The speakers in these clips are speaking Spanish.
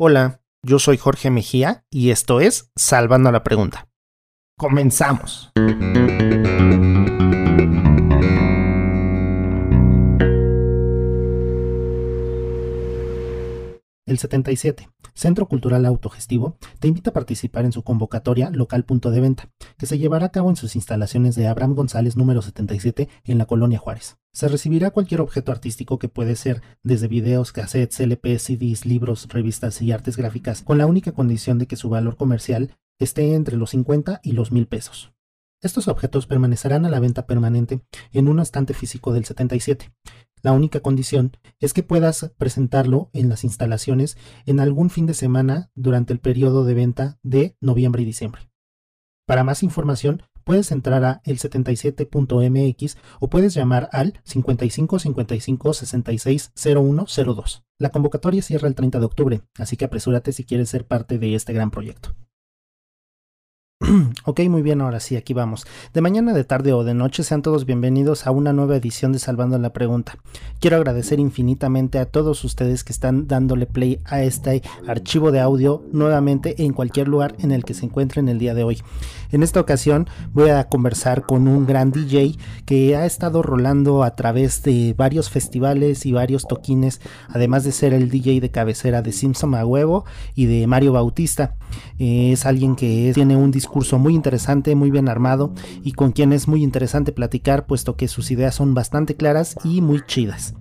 Hola, yo soy Jorge Mejía y esto es Salvando la Pregunta. Comenzamos. El 77, Centro Cultural Autogestivo, te invita a participar en su convocatoria Local Punto de Venta, que se llevará a cabo en sus instalaciones de Abraham González número 77 en la Colonia Juárez. Se recibirá cualquier objeto artístico que puede ser desde videos, cassettes, LPs, CDs, libros, revistas y artes gráficas, con la única condición de que su valor comercial esté entre los 50 y los mil pesos. Estos objetos permanecerán a la venta permanente en un estante físico del 77. La única condición es que puedas presentarlo en las instalaciones en algún fin de semana durante el periodo de venta de noviembre y diciembre. Para más información, puedes entrar a el77.mx o puedes llamar al 55 55 66 0102. La convocatoria cierra el 30 de octubre, así que apresúrate si quieres ser parte de este gran proyecto. ok, muy bien, ahora sí, aquí vamos. De mañana, de tarde o de noche, sean todos bienvenidos a una nueva edición de Salvando la Pregunta. Quiero agradecer infinitamente a todos ustedes que están dándole play a este archivo de audio nuevamente en cualquier lugar en el que se encuentren el día de hoy. En esta ocasión voy a conversar con un gran DJ que ha estado rolando a través de varios festivales y varios toquines, además de ser el DJ de cabecera de Simpson a huevo y de Mario Bautista. es alguien que tiene un discurso curso muy interesante, muy bien armado y con quien es muy interesante platicar puesto que sus ideas son bastante claras y muy chidas.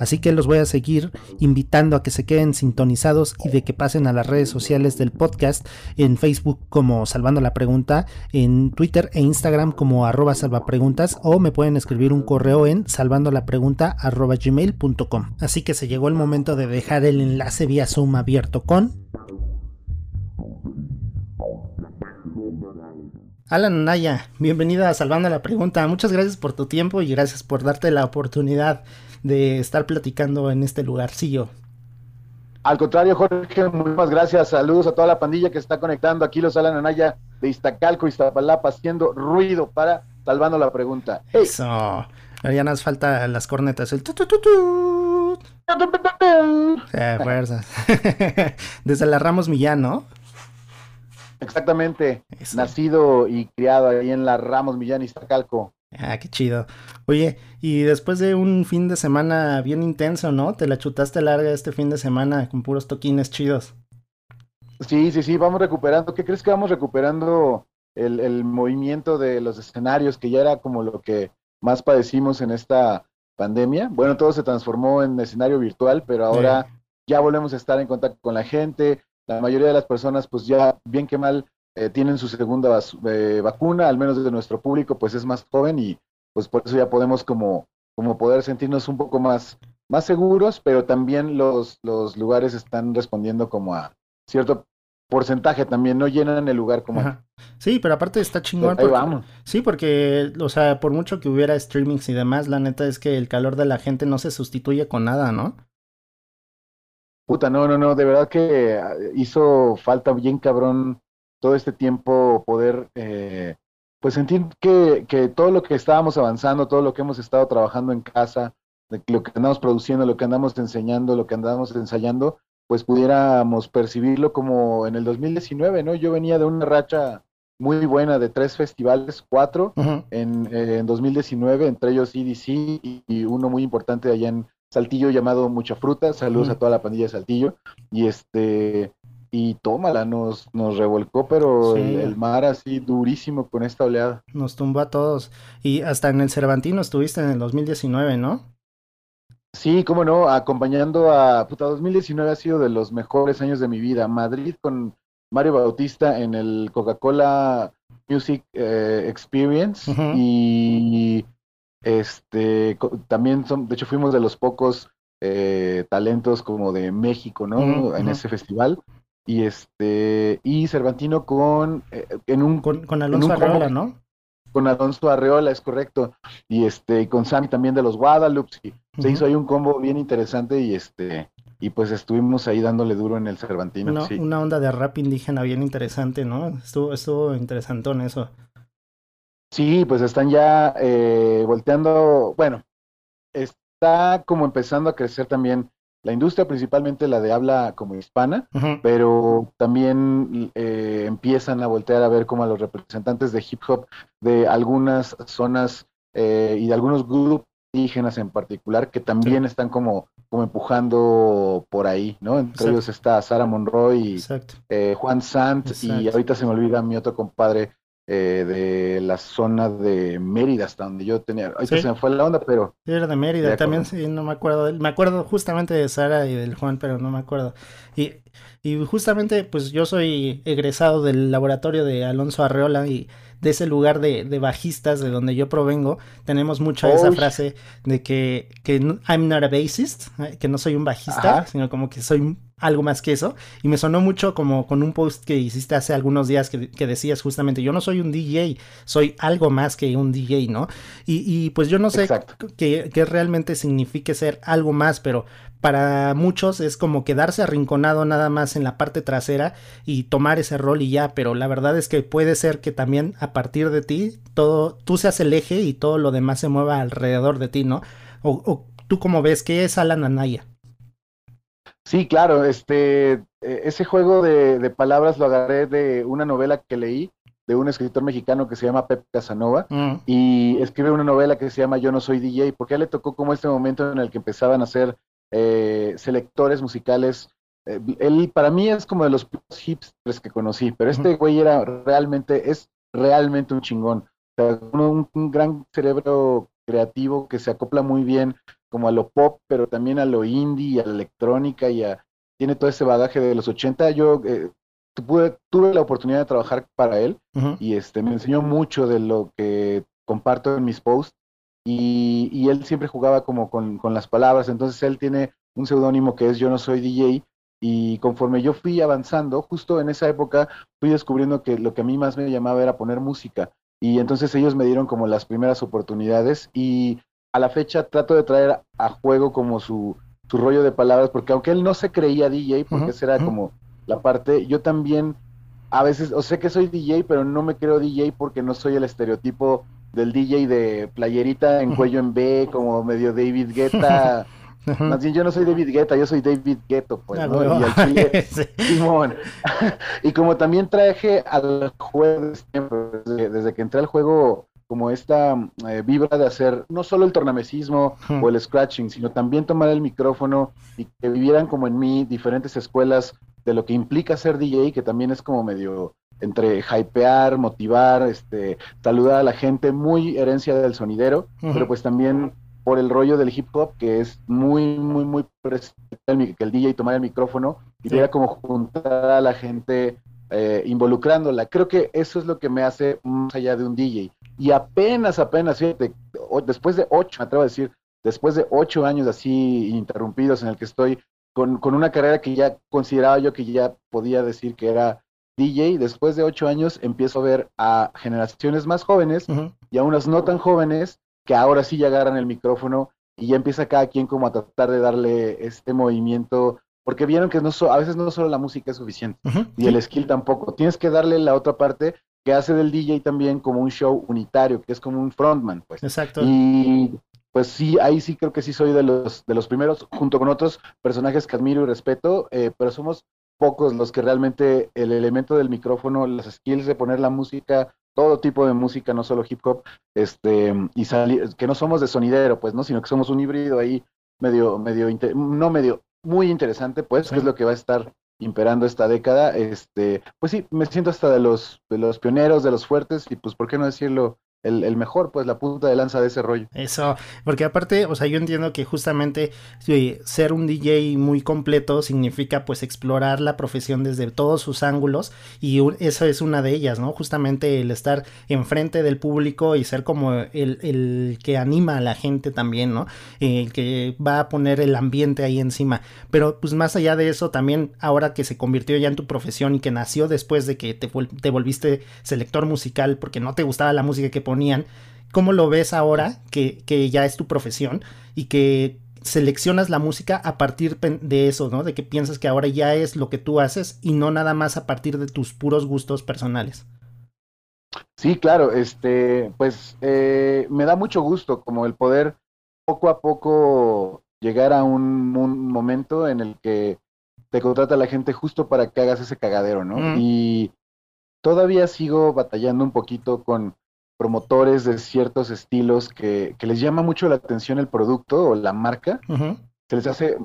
Así que los voy a seguir invitando a que se queden sintonizados y de que pasen a las redes sociales del podcast en Facebook como Salvando la Pregunta, en Twitter e Instagram como arroba salvapreguntas o me pueden escribir un correo en salvando la pregunta arroba gmail.com. Así que se llegó el momento de dejar el enlace vía Zoom abierto con Alan Naya, bienvenida a Salvando la Pregunta. Muchas gracias por tu tiempo y gracias por darte la oportunidad de estar platicando en este lugarcillo. Al contrario, Jorge, muchas gracias. Saludos a toda la pandilla que está conectando aquí los Alan Anaya de Iztacalco, Iztapalapa, haciendo ruido para Salvando la Pregunta. Eso. ya nos falta las cornetas. El tu, tu, fuerzas. Desde la Ramos Millán, ¿no? Exactamente, nacido y criado ahí en la Ramos Millán Iztacalco. Ah, qué chido. Oye, y después de un fin de semana bien intenso, ¿no? Te la chutaste larga este fin de semana con puros toquines chidos. Sí, sí, sí, vamos recuperando. ¿Qué crees que vamos recuperando el, el movimiento de los escenarios, que ya era como lo que más padecimos en esta pandemia? Bueno, todo se transformó en escenario virtual, pero ahora ya volvemos a estar en contacto con la gente, la mayoría de las personas, pues ya bien que mal, eh, tienen su segunda eh, vacuna, al menos desde nuestro público, pues es más joven y pues por eso ya podemos como, como poder sentirnos un poco más, más seguros, pero también los, los lugares están respondiendo como a cierto porcentaje también, no llenan el lugar como... Sí, pero aparte está chingón. Porque, vamos. Sí, porque, o sea, por mucho que hubiera streamings y demás, la neta es que el calor de la gente no se sustituye con nada, ¿no? Puta, no, no, no, de verdad que ah, hizo falta bien cabrón todo este tiempo poder, eh, pues sentir que, que todo lo que estábamos avanzando, todo lo que hemos estado trabajando en casa, lo que andamos produciendo, lo que andamos enseñando, lo que andamos ensayando, pues pudiéramos percibirlo como en el 2019, ¿no? Yo venía de una racha muy buena de tres festivales, cuatro en, eh, en 2019, entre ellos EDC y, y, uno muy importante allá en, Saltillo llamado Mucha Fruta. Saludos a toda la pandilla de Saltillo. Y este, y tómala, nos, nos revolcó, pero el, mar así durísimo con esta oleada. Nos tumbó a todos. Y hasta en el Cervantino estuviste en el 2019, ¿no? Sí, cómo no, acompañando a, puta, 2019 ha sido de los mejores años de mi vida. Madrid con Mario Bautista en el Coca-Cola Music eh, Experience y este, también son, de hecho fuimos de los pocos eh, talentos como de México, ¿no? En ese festival. Y este, y Cervantino con, eh, en un... Con, Alonso Arreola, ¿no? Con Alonso Arreola, es correcto. Y este, y con Sammy también de los Guadalupe. Se hizo ahí un combo bien interesante y este, y pues estuvimos ahí dándole duro en el Cervantino. Una, una onda de rap indígena bien interesante, ¿no? Estuvo, estuvo interesantón eso. Sí, pues están ya eh, volteando, bueno, está como empezando a crecer también la industria, principalmente la de habla como hispana, pero también eh, empiezan a voltear a ver como a los representantes de hip hop de algunas zonas eh, y de algunos grupos indígenas en particular que también están como, como empujando por ahí, ¿no? Entre ellos está Sara Monroy y eh, Juan Sant y ahorita se me olvida mi otro compadre eh, de la zona de Mérida, hasta donde yo tenía. Ahorita se me fue la onda, pero. era de Mérida, también sí, no me acuerdo. Me acuerdo justamente de Sara y del Juan, pero no me acuerdo. Y, y justamente, pues yo soy egresado del laboratorio de Alonso Arreola y de ese lugar de, de bajistas de donde yo provengo, tenemos mucho esa frase de que, que I'm not a bassist, eh, que no soy un bajista, sino como que soy algo más que eso. Y me sonó mucho como con un post que hiciste hace algunos días que, decías justamente, yo no soy un DJ, soy algo más que un DJ, ¿no? Y, y pues yo no sé qué, qué realmente signifique ser algo más, pero para muchos es como quedarse arrinconado nada más en la parte trasera y tomar ese rol y ya, pero la verdad es que puede ser que también a partir de ti todo tú seas el eje y todo lo demás se mueva alrededor de ti, ¿no? O, tú como ves que es Alan Anaya. Sí, claro, este, e, ese juego de, palabras lo agarré de una novela que leí de un escritor mexicano que se llama Pep Casanova mm. y escribe una novela que se llama Yo no soy DJ, porque a él le tocó como este momento en el que empezaban a hacer eh, selectores musicales. Eh, él para mí es como de los hipsters que conocí, pero este güey era realmente, es realmente un chingón. un, gran cerebro creativo que se acopla muy bien como a lo pop, pero también a lo indie, a la electrónica y a, tiene todo ese bagaje de los 80. Yo eh, tuve, tuve, la oportunidad de trabajar para él y este me enseñó mucho de lo que comparto en mis posts y, él siempre jugaba como con, las palabras, entonces él tiene un seudónimo que es Yo no soy DJ y conforme yo fui avanzando, justo en esa época fui descubriendo que lo que a mí más me llamaba era poner música. Y entonces ellos me dieron como las primeras oportunidades y a la fecha trato de traer a juego como su, su rollo de palabras, porque aunque él no se creía DJ, porque esa era como la parte, yo también a veces, o sé que soy DJ, pero no me creo DJ porque no soy el estereotipo del DJ de playerita en cuello en B, como medio David Guetta. Más bien, yo no soy David Guetta, yo soy David Gueto, pues, ah, ¿no? Y, chile, y como también traje al juego desde, que entré al juego, como esta eh, vibra de hacer no solo el tornamesismo o el scratching, sino también tomar el micrófono y que vivieran como en mí diferentes escuelas de lo que implica ser DJ, que también es como medio entre hypear, motivar, este, saludar a la gente, muy herencia del sonidero, pero pues también por el rollo del hip hop, que es muy, muy, muy presente que el DJ tomar el micrófono y sí. como juntar a la gente eh, involucrándola. Creo que eso es lo que me hace más allá de un DJ. Y apenas, apenas, fíjate, después de ocho, me atrevo a decir, después de ocho años así ininterrumpidos en el que estoy con, con una carrera que ya consideraba yo que ya podía decir que era DJ, después de ocho años empiezo a ver a generaciones más jóvenes y a unas no tan jóvenes que ahora sí ya agarran el micrófono y ya empieza cada quien como a tratar de darle este movimiento, porque vieron que no a veces no solo la música es suficiente y el skill tampoco, tienes que darle la otra parte que hace del DJ también como un show unitario, que es como un frontman, pues. Exacto. Y pues sí, ahí sí creo que sí soy de los, de los primeros, junto con otros personajes que admiro y respeto, eh, pero somos pocos los que realmente el elemento del micrófono, las skills de poner la música, todo tipo de música, no solo hip hop, este, y salir, que no somos de sonidero, pues, ¿no? Sino que somos un híbrido ahí medio, medio, no medio, muy interesante, pues, que es lo que va a estar imperando esta década. Este, pues sí, me siento hasta de los, de los pioneros, de los fuertes, y pues, ¿por qué no decirlo? El, mejor, pues la punta de lanza de ese rollo. Eso, porque aparte, o sea, yo entiendo que justamente ser un DJ muy completo significa pues explorar la profesión desde todos sus ángulos y eso es una de ellas, ¿no? Justamente el estar enfrente del público y ser como el, el que anima a la gente también, ¿no? El que va a poner el ambiente ahí encima. Pero pues más allá de eso, también ahora que se convirtió ya en tu profesión y que nació después de que te, te volviste selector musical porque no te gustaba la música que ponían, ¿cómo lo ves ahora que, que ya es tu profesión y que seleccionas la música a partir de eso, ¿no? De que piensas que ahora ya es lo que tú haces y no nada más a partir de tus puros gustos personales. Sí, claro, este, pues eh, me da mucho gusto como el poder poco a poco llegar a un, momento en el que te contrata la gente justo para que hagas ese cagadero, ¿no? Y todavía sigo batallando un poquito con promotores de ciertos estilos que, les llama mucho la atención el producto o la marca. Se les hace,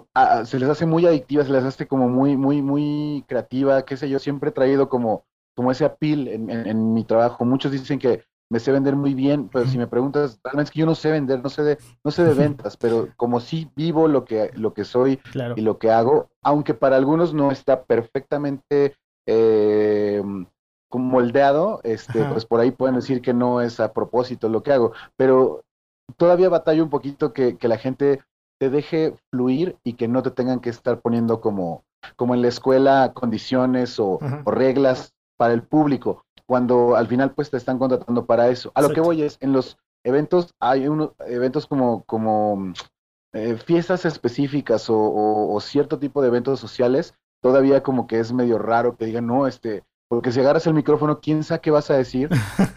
se les hace muy adictiva, se les hace como muy, muy, muy creativa, qué sé yo, siempre he traído como, como ese appeal en, mi trabajo. Muchos dicen que me sé vender muy bien, pero si me preguntas, realmente es que yo no sé vender, no sé de, no sé de ventas, pero como sí vivo lo que, lo que soy y lo que hago, aunque para algunos no está perfectamente eh, moldeado, este, pues por ahí pueden decir que no es a propósito lo que hago, pero todavía batallo un poquito que, que la gente te deje fluir y que no te tengan que estar poniendo como, como en la escuela condiciones o, reglas para el público, cuando al final pues te están contratando para eso. A lo que voy es, en los eventos hay unos eventos como, como eh, fiestas específicas o, o, cierto tipo de eventos sociales, todavía como que es medio raro que digan, no, este, porque si agarras el micrófono, quién sabe qué vas a decir,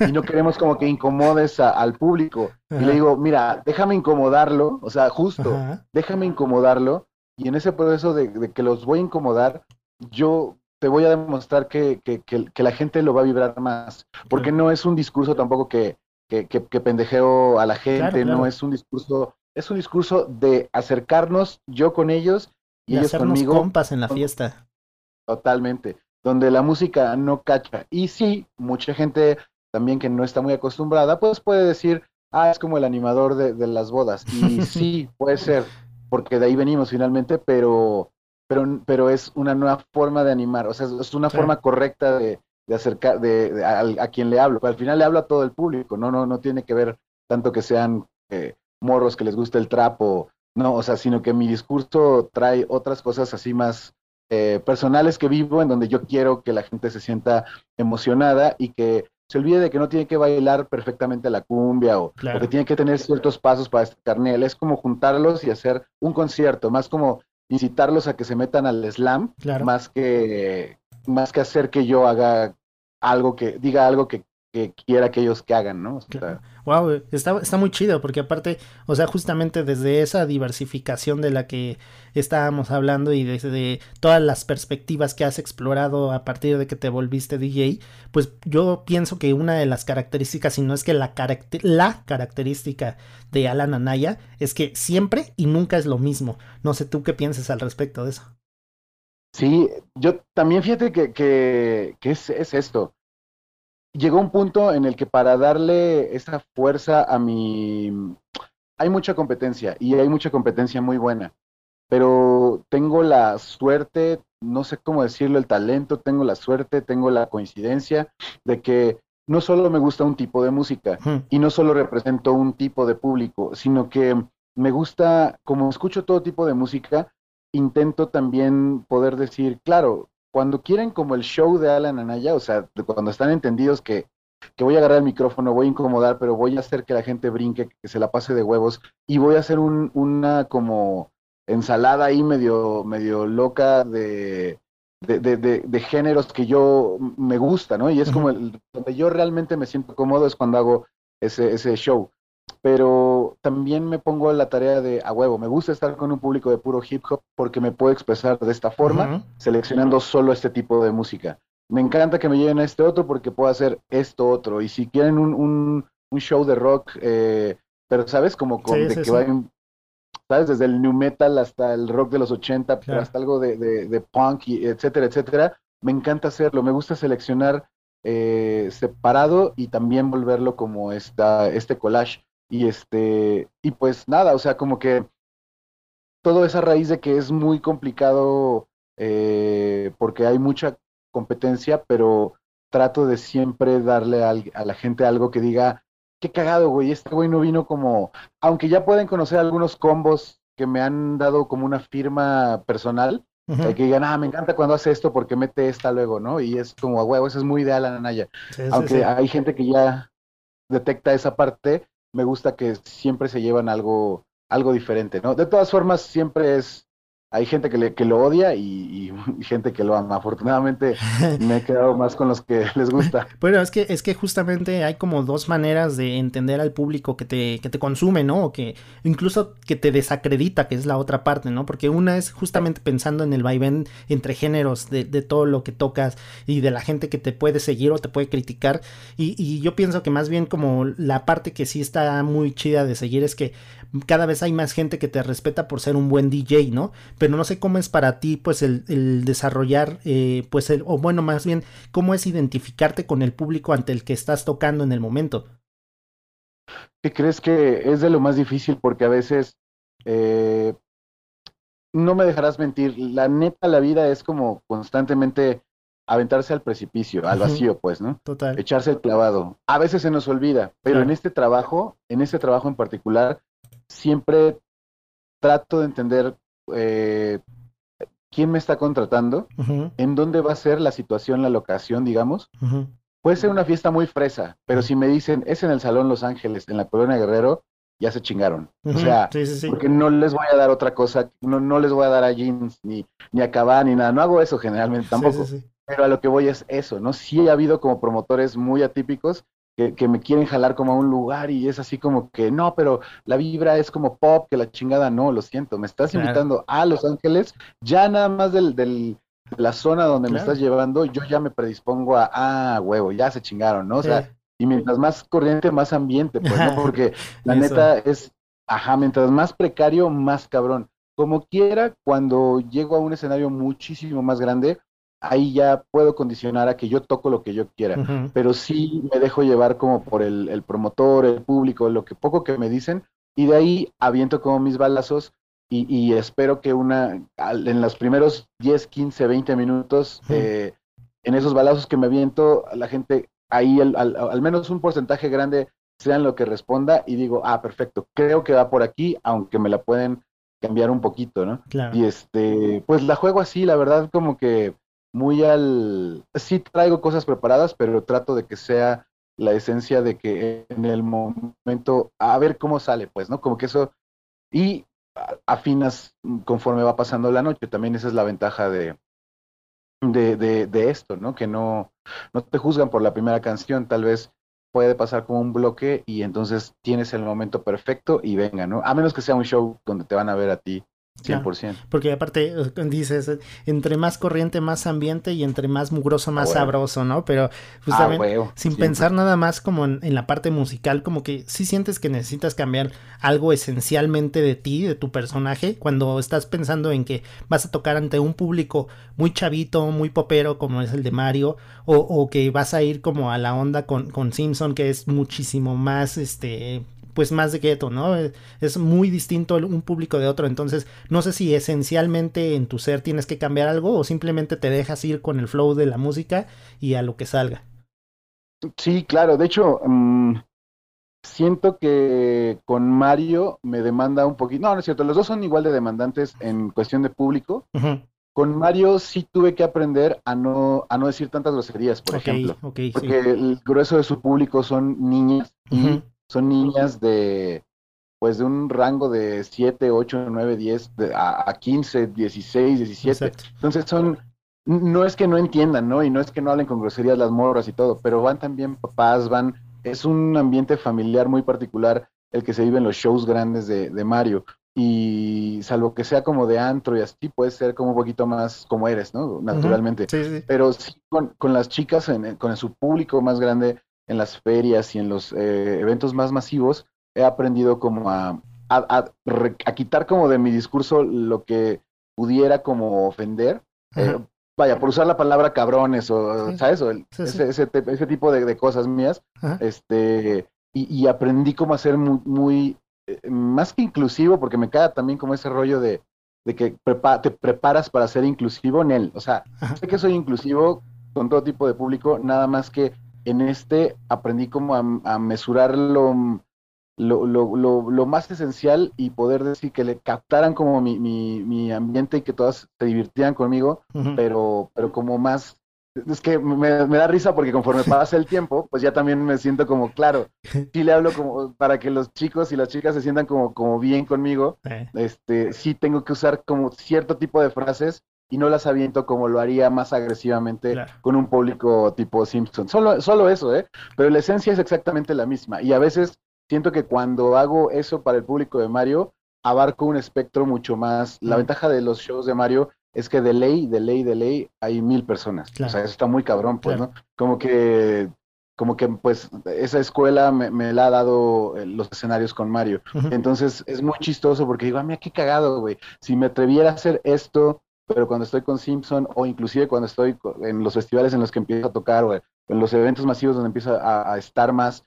y no queremos como que incomodes al público. Y le digo, mira, déjame incomodarlo, o sea, justo, déjame incomodarlo, y en ese proceso de, que los voy a incomodar, yo te voy a demostrar que, que, la gente lo va a vibrar más, porque no es un discurso tampoco que, que, pendejeo a la gente, no es un discurso, es un discurso de acercarnos yo con ellos y, ellos conmigo. compas en la fiesta. Totalmente donde la música no cacha. Y sí, mucha gente también que no está muy acostumbrada, pues puede decir, ah, es como el animador de, las bodas. Y sí, puede ser, porque de ahí venimos finalmente, pero, pero, pero es una nueva forma de animar, o sea, es una forma correcta de, de acercar de, a, quien le hablo. Al final le hablo a todo el público, no, no, no tiene que ver tanto que sean eh, morros que les guste el trapo, no, o sea, sino que mi discurso trae otras cosas así más, eh, personales que vivo, en donde yo quiero que la gente se sienta emocionada y que se olvide de que no tiene que bailar perfectamente la cumbia o, que tiene que tener ciertos pasos para este carnel. Es como juntarlos y hacer un concierto, más como incitarlos a que se metan al slam, más que más que hacer que yo haga algo que diga algo que que quiera que ellos que hagan, ¿no? wow, está, está muy chido porque aparte, o sea, justamente desde esa diversificación de la que estábamos hablando y desde todas las perspectivas que has explorado a partir de que te volviste DJ, pues yo pienso que una de las características, si no es que la, la característica de Alan Anaya, es que siempre y nunca es lo mismo. No sé tú qué piensas al respecto de eso. Sí, yo también fíjate que, que, que es, es esto llegó un punto en el que para darle esa fuerza a mi... Hay mucha competencia y hay mucha competencia muy buena, pero tengo la suerte, no sé cómo decirlo, el talento, tengo la suerte, tengo la coincidencia de que no solo me gusta un tipo de música y no solo represento un tipo de público, sino que me gusta, como escucho todo tipo de música, intento también poder decir, claro, cuando quieren como el show de Alan Anaya, o sea, cuando están entendidos que, que voy a agarrar el micrófono, voy a incomodar, pero voy a hacer que la gente brinque, que se la pase de huevos, y voy a hacer un, una como ensalada ahí medio, medio loca de, de, de, de, géneros que yo me gusta, ¿no? Y es como el, donde yo realmente me siento cómodo es cuando hago ese, ese show pero también me pongo la tarea de a huevo, me gusta estar con un público de puro hip hop porque me puedo expresar de esta forma, seleccionando solo este tipo de música. Me encanta que me lleven a este otro porque puedo hacer esto otro. Y si quieren un, un, un show de rock, eh, pero sabes, como con de que vayan, ¿sabes? Desde el new metal hasta el rock de los 80, hasta algo de, de, punk, y etcétera, etcétera. Me encanta hacerlo, me gusta seleccionar eh, separado y también volverlo como esta, este collage. Y este, y pues nada, o sea, como que todo esa raíz de que es muy complicado eh, porque hay mucha competencia, pero trato de siempre darle a, la gente algo que diga, qué cagado, güey, este güey no vino como, aunque ya pueden conocer algunos combos que me han dado como una firma personal, que digan, ah, me encanta cuando hace esto porque mete esta luego, ¿no? Y es como, a huevo, eso es muy ideal, Anaya. aunque hay gente que ya detecta esa parte, me gusta que siempre se llevan algo, algo diferente, ¿no? De todas formas, siempre es, hay gente que, le, que lo odia y, gente que lo ama. Afortunadamente me he quedado más con los que les gusta. Bueno, es que, es que justamente hay como dos maneras de entender al público que te, que te consume, ¿no? O que incluso que te desacredita, que es la otra parte, ¿no? Porque una es justamente pensando en el vaivén entre géneros de, de todo lo que tocas y de la gente que te puede seguir o te puede criticar. Y, y yo pienso que más bien como la parte que sí está muy chida de seguir es que cada vez hay más gente que te respeta por ser un buen DJ, ¿no? Pero no sé cómo es para ti, pues, el, desarrollar, eh, pues, el, o bueno, más bien, cómo es identificarte con el público ante el que estás tocando en el momento. ¿Qué crees que es de lo más difícil? Porque a veces, eh, no me dejarás mentir, la neta, la vida es como constantemente aventarse al precipicio, al vacío, pues, ¿no? Total. Echarse el clavado. A veces se nos olvida, pero en este trabajo, en este trabajo en particular, siempre trato de entender eh, quién me está contratando, en dónde va a ser la situación, la locación, digamos. Puede ser una fiesta muy fresa, pero si me dicen es en el Salón Los Ángeles, en la Colonia Guerrero, ya se chingaron. O sea, porque no les voy a dar otra cosa, no, no les voy a dar a jeans, ni, ni a cabán, ni nada. No hago eso generalmente tampoco. Pero a lo que voy es eso, ¿no? Sí ha habido como promotores muy atípicos que, me quieren jalar como a un lugar y es así como que no, pero la vibra es como pop, que la chingada no, lo siento, me estás invitando a Los Ángeles, ya nada más del, del la zona donde me estás llevando, yo ya me predispongo a, ah, huevo, ya se chingaron, ¿no? O sea, y mientras más corriente, más ambiente, pues, ¿no? Porque la neta es, ajá, mientras más precario, más cabrón. Como quiera, cuando llego a un escenario muchísimo más grande, ahí ya puedo condicionar a que yo toco lo que yo quiera, pero sí me dejo llevar como por el, promotor, el público, lo que poco que me dicen, y de ahí aviento como mis balazos y, espero que una, en los primeros 10, 15, 20 minutos, eh, en esos balazos que me aviento, la gente, ahí al, menos un porcentaje grande sean lo que responda y digo, ah, perfecto, creo que va por aquí, aunque me la pueden cambiar un poquito, ¿no? Y este, pues la juego así, la verdad, como que muy al... Sí traigo cosas preparadas, pero trato de que sea la esencia de que en el momento, a ver cómo sale, pues, ¿no? Como que eso... Y afinas conforme va pasando la noche, también esa es la ventaja de, de, de, esto, ¿no? Que no, no te juzgan por la primera canción, tal vez puede pasar como un bloque y entonces tienes el momento perfecto y venga, ¿no? A menos que sea un show donde te van a ver a ti 100%. porque aparte eh, dices, entre más corriente, más ambiente y entre más mugroso, más sabroso, ¿no? Pero justamente ah, sin pensar nada más como en, la parte musical, como que sí sientes que necesitas cambiar algo esencialmente de ti, de tu personaje, cuando estás pensando en que vas a tocar ante un público muy chavito, muy popero, como es el de Mario, o, o que vas a ir como a la onda con, con Simpson, que es muchísimo más, este, pues más de gueto, ¿no? Es muy distinto un público de otro, entonces no sé si esencialmente en tu ser tienes que cambiar algo o simplemente te dejas ir con el flow de la música y a lo que salga. Sí, claro, de hecho, mm, siento que con Mario me demanda un poquito, no, no es cierto, los dos son igual de demandantes en cuestión de público. Con Mario sí tuve que aprender a no, a no decir tantas groserías, por ejemplo. porque el grueso de su público son niñas y son niñas de pues de un rango de 7, 8, 9, 10 a, 15, 16, 17. Entonces son, no es que no entiendan, ¿no? Y no es que no hablen con groserías las morras y todo, pero van también papás, van, es un ambiente familiar muy particular el que se vive en los shows grandes de, de Mario. Y salvo que sea como de antro y así, puede ser como un poquito más como eres, ¿no? Naturalmente. Pero sí, con, con las chicas, con su público más grande, en las ferias y en los eh, eventos más masivos, he aprendido como a, a, quitar como de mi discurso lo que pudiera como ofender. Eh, vaya, por usar la palabra cabrones o, ¿sabes? ese, ese, tipo de, cosas mías. Este, y, aprendí cómo hacer muy, muy eh, más que inclusivo, porque me queda también como ese rollo de, de que te preparas para ser inclusivo en él. O sea, sé que soy inclusivo con todo tipo de público, nada más que en este aprendí como a, mesurar lo, lo, más esencial y poder decir que le captaran como mi, mi, ambiente y que todas se divirtieran conmigo, pero, pero como más es que me, da risa porque conforme pasa el tiempo, pues ya también me siento como, claro, sí le hablo como para que los chicos y las chicas se sientan como, como bien conmigo, este, sí tengo que usar como cierto tipo de frases y no las aviento como lo haría más agresivamente con un público tipo Simpson. Solo, solo eso, ¿eh? Pero la esencia es exactamente la misma. Y a veces siento que cuando hago eso para el público de Mario, abarco un espectro mucho más. La ventaja de los shows de Mario es que de ley, de ley, de ley, hay mil personas. O sea, eso está muy cabrón, pues, ¿no? Como que, como que, pues, esa escuela me, la ha dado eh, los escenarios con Mario. Entonces, es muy chistoso porque digo, a ah, mí qué cagado, güey. Si me atreviera a hacer esto, pero cuando estoy con Simpson o inclusive cuando estoy en los festivales en los que empiezo a tocar o en los eventos masivos donde empiezo a, estar más,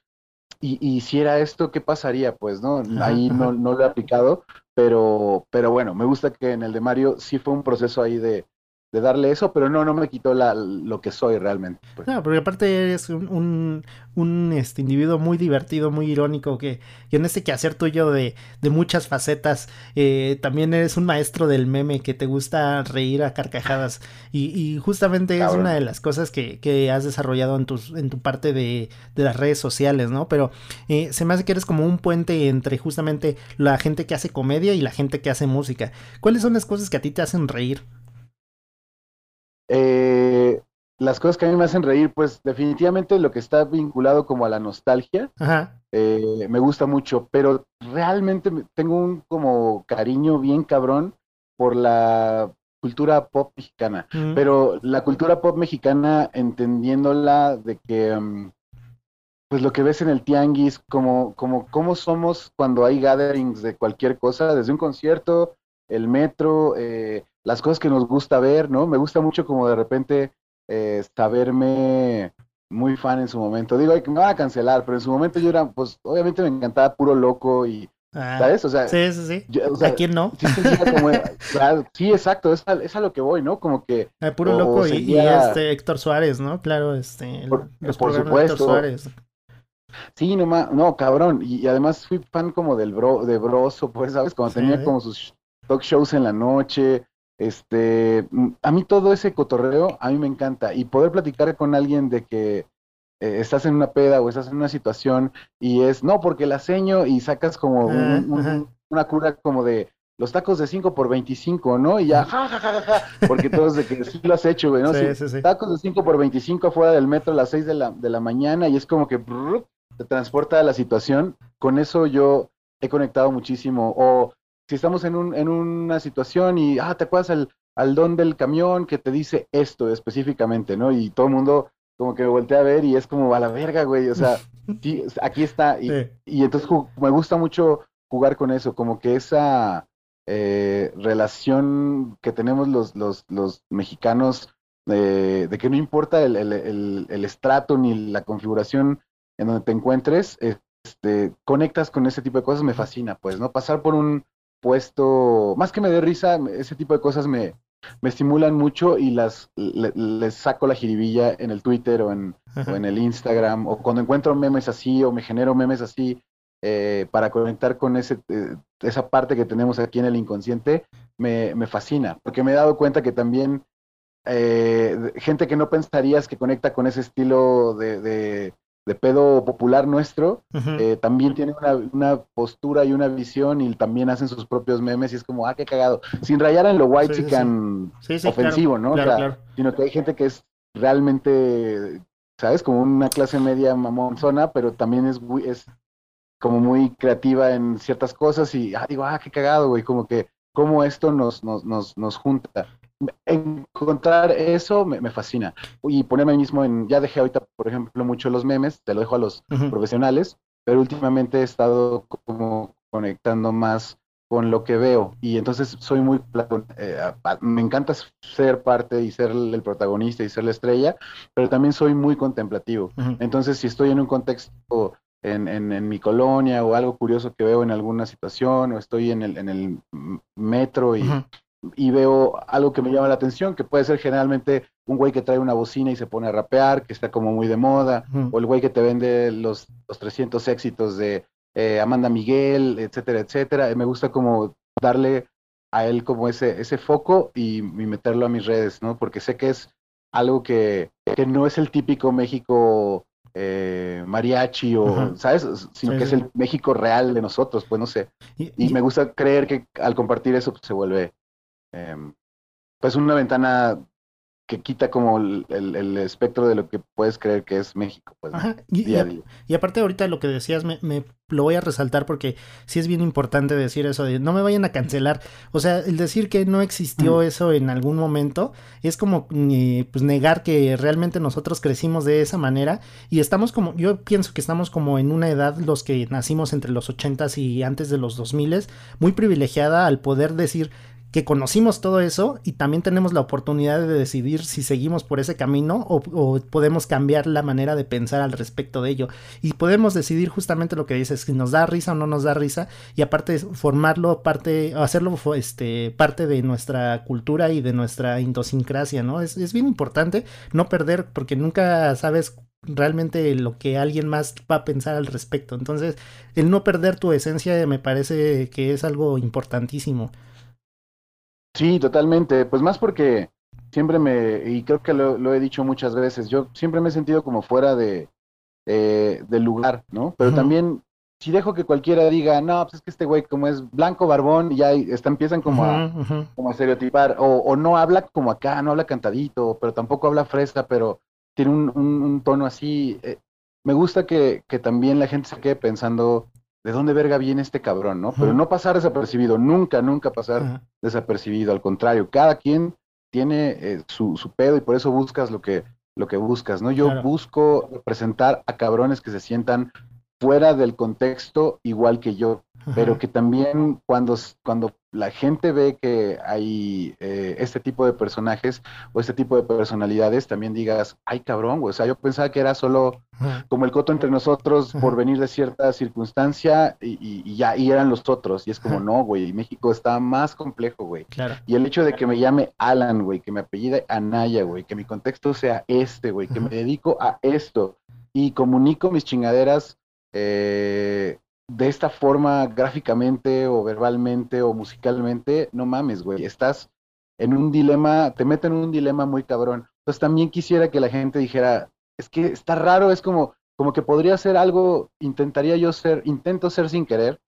y, hiciera esto, ¿qué pasaría? Pues, ¿no? Ahí no, no lo he aplicado, pero, pero bueno, me gusta que en el de Mario sí fue un proceso ahí de, de darle eso, pero no, no me quitó la, lo que soy realmente. Pues. No, porque aparte eres un, un, este, individuo muy divertido, muy irónico, que, que en este quehacer tuyo de, de muchas facetas, eh, también eres un maestro del meme, que te gusta reír a carcajadas, y, y justamente es una de las cosas que, que has desarrollado en, tus, en tu parte de, de las redes sociales, ¿no? Pero eh, se me hace que eres como un puente entre justamente la gente que hace comedia y la gente que hace música. ¿Cuáles son las cosas que a ti te hacen reír? Eh, las cosas que a mí me hacen reír, pues definitivamente lo que está vinculado como a la nostalgia, eh, me gusta mucho, pero realmente tengo un como cariño bien cabrón por la cultura pop mexicana, pero la cultura pop mexicana entendiéndola de que mm, pues lo que ves en el tianguis, como, como cómo somos cuando hay gatherings de cualquier cosa, desde un concierto, el metro, eh, las cosas que nos gusta ver, ¿no? Me gusta mucho como de repente eh, saberme muy fan en su momento. Digo, que me van a cancelar, pero en su momento yo era, pues, obviamente me encantaba puro loco y, ah, ¿sabes? O sea, sí, sí, sí. ¿A quién no? Sí, exacto, es a, lo que voy, ¿no? Como que... Puro loco y, este Héctor Suárez, ¿no? Claro, este... Por, por supuesto. Suárez. Sí, no, no, cabrón. Y, además fui fan como del bro, de Broso, pues, ¿sabes? Cuando tenía como sus talk shows en la noche, este, mm, a mí todo ese cotorreo, a mí me encanta. Y poder platicar con alguien de que eh, estás en una peda o estás en una situación y es, no, porque la seño y sacas como una cura como de los tacos de 5 por 25, ¿no? Y ya, ja, ja, ja, ja, porque todos de que sí lo has hecho, güey, ¿no? Sí, sí, sí, Tacos de 5 por 25 afuera del metro a las 6 de la, de la mañana y es como que te transporta a la situación. Con eso yo he conectado muchísimo. O si estamos en, un, en una situación y, ah, ¿te acuerdas al, al don del camión que te dice esto específicamente, ¿no? Y todo el mundo como que me voltea a ver y es como a la verga, güey, o sea, sí, aquí está. Y, y entonces me gusta mucho jugar con eso, como que esa eh, relación que tenemos los, los, los mexicanos de que no importa el, el, el, estrato ni la configuración en donde te encuentres, este, conectas con ese tipo de cosas, me fascina, pues, ¿no? Pasar por un, puesto, más que me dé risa, ese tipo de cosas me, me estimulan mucho y las les saco la jiribilla en el Twitter o en, en, el Instagram o cuando encuentro memes así o me genero memes así eh, para conectar con ese, eh, esa parte que tenemos aquí en el inconsciente, me, me fascina, porque me he dado cuenta que también eh, gente que no pensarías que conecta con ese estilo de, de pedo popular nuestro, eh, también tiene una, postura y una visión y también hacen sus propios memes y es como, ah, qué cagado, sin rayar en lo white chican ofensivo, ¿no? Sino que hay gente que es realmente, ¿sabes? Como una clase media mamonzona, pero también es, es como muy creativa en ciertas cosas y ah, digo, ah, qué cagado, güey, como que cómo esto nos, nos, nos, nos junta encontrar eso me, fascina. Y ponerme mismo en, ya dejé ahorita, por ejemplo, mucho los memes, te lo dejo a los profesionales, pero últimamente he estado como conectando más con lo que veo y entonces soy muy, eh, me encanta ser parte y ser el protagonista y ser la estrella, pero también soy muy contemplativo. Entonces, si estoy en un contexto en, en, mi colonia o algo curioso que veo en alguna situación o estoy en el, en el metro y y veo algo que me llama la atención, que puede ser generalmente un güey que trae una bocina y se pone a rapear, que está como muy de moda, o el güey que te vende los, los 300 éxitos de eh, Amanda Miguel, etcétera, etcétera. me gusta como darle a él como ese, ese foco y, meterlo a mis redes, ¿no? Porque sé que es algo que, que no es el típico México eh, mariachi o, ¿sabes? Sino que es el México real de nosotros, pues no sé. Y, me gusta creer que al compartir eso pues, se vuelve, em, pues una ventana que quita como el, espectro de lo que puedes creer que es México, pues, y, y, aparte ahorita lo que decías, me, me, lo voy a resaltar porque sí es bien importante decir eso de no me vayan a cancelar. O sea, el decir que no existió eso en algún momento es como pues negar que realmente nosotros crecimos de esa manera y estamos como, yo pienso que estamos como en una edad los que nacimos entre los ochentas y antes de los dos miles, muy privilegiada al poder decir que conocimos todo eso y también tenemos la oportunidad de decidir si seguimos por ese camino o, podemos cambiar la manera de pensar al respecto de ello. Y podemos decidir justamente lo que dices, si nos da risa o no nos da risa y aparte formarlo parte, hacerlo este, parte de nuestra cultura y de nuestra idiosincrasia, ¿no? Es, es bien importante no perder porque nunca sabes realmente lo que alguien más va a pensar al respecto. Entonces, el no perder tu esencia me parece que es algo importantísimo. Sí, totalmente. Pues más porque siempre me, y creo que lo, he dicho muchas veces, yo siempre me he sentido como fuera de, eh, del lugar, ¿no? Pero también, si dejo que cualquiera diga, no, pues es que este güey como es blanco, barbón, y ya está, empiezan como, a, como a estereotipar, o, o, no habla como acá, no habla cantadito, pero tampoco habla fresca, pero tiene un, un, tono así. Eh, me gusta que, que también la gente se quede pensando, ¿de dónde verga viene este cabrón, no? Pero no pasar desapercibido, nunca, nunca pasar desapercibido. Al contrario, cada quien tiene eh, su, su, pedo y por eso buscas lo que, lo que buscas, ¿no? Yo busco representar a cabrones que se sientan fuera del contexto igual que yo, pero que también cuando, cuando la gente ve que hay eh, este tipo de personajes o este tipo de personalidades, también digas, ay cabrón, o sea, yo pensaba que era solo como el coto entre nosotros por venir de cierta circunstancia y, ya, y eran los otros, y es como, no, güey, México está más complejo, güey. Y el hecho de que me llame Alan, güey, que me apellide Anaya, güey, que mi contexto sea este, güey, que me dedico a esto y comunico mis chingaderas eh, de esta forma gráficamente o verbalmente o musicalmente, no mames, güey, estás en un dilema, te meten en un dilema muy cabrón. Entonces también quisiera que la gente dijera, es que está raro, es como, como que podría ser algo, intentaría yo ser, intento ser sin querer,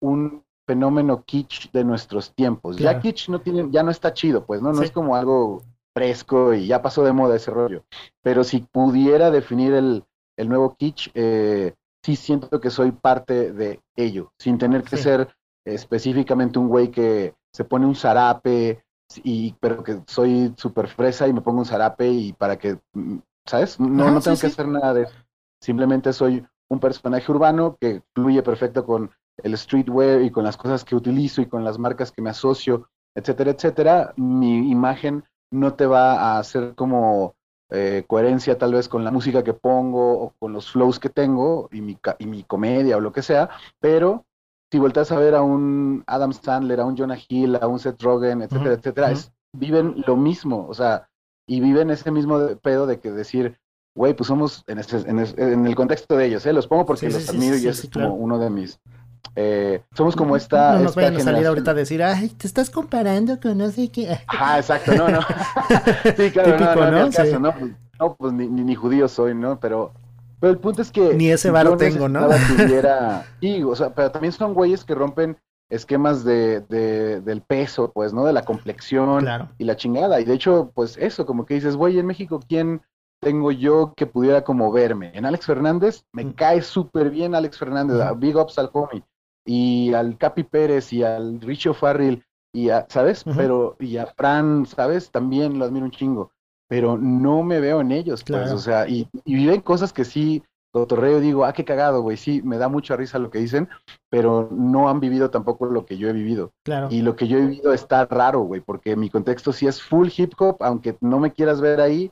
un fenómeno kitsch de nuestros tiempos. Ya kitsch no tiene, ya no está chido, pues, ¿no? No es como algo fresco y ya pasó de moda ese rollo. Pero si pudiera definir el, el nuevo kitsch, eh, sí siento que soy parte de ello, sin tener que ser específicamente un güey que se pone un zarape, y, pero que soy súper fresa y me pongo un zarape y para que, mm, ¿sabes? No, no tengo que hacer nada de eso. Simplemente soy un personaje urbano que fluye perfecto con el streetwear y con las cosas que utilizo y con las marcas que me asocio, etcétera, etcétera. Mi imagen no te va a hacer como eh, coherencia tal vez con la música que pongo o con los flows que tengo y mi, y mi comedia o lo que sea, pero si vueltas a ver a un Adam Sandler, a un Jonah Hill, a un Seth Rogen, etcétera, etcétera, viven lo mismo, o sea, y viven ese mismo pedo de que decir, güey, pues somos en, en, el contexto de ellos, ¿eh? los pongo porque los admiro y es como uno de mis eh, somos como esta. No nos vayan a salir ahorita a decir, ay, te estás comparando con no sé qué. Ah, exacto, no, no. sí, claro, Típico, no, no, Caso, ¿no? Pues, no, pues ni, ni, judío soy, ¿no? Pero, pero el punto es que. Ni ese varo tengo, ¿no? Tuviera... sí, o sea, pero también son güeyes que rompen esquemas de, de, del peso, pues, ¿no? De la complexión y la chingada. Y de hecho, pues eso, como que dices, güey, en México, ¿quién tengo yo que pudiera como verme? En Alex Fernández, me mm. cae súper bien Alex Fernández, Big Ups al homie y al Capi Pérez y al Richo Farrell y a, ¿sabes? Pero, y a Fran, ¿sabes? También lo admiro un chingo, pero no me veo en ellos, pues, o sea, y, y viven cosas que sí, Torreo digo, ah, qué cagado, güey, sí, me da mucha risa lo que dicen, pero no han vivido tampoco lo que yo he vivido. Claro. Y lo que yo he vivido está raro, güey, porque mi contexto sí es full hip hop, aunque no me quieras ver ahí,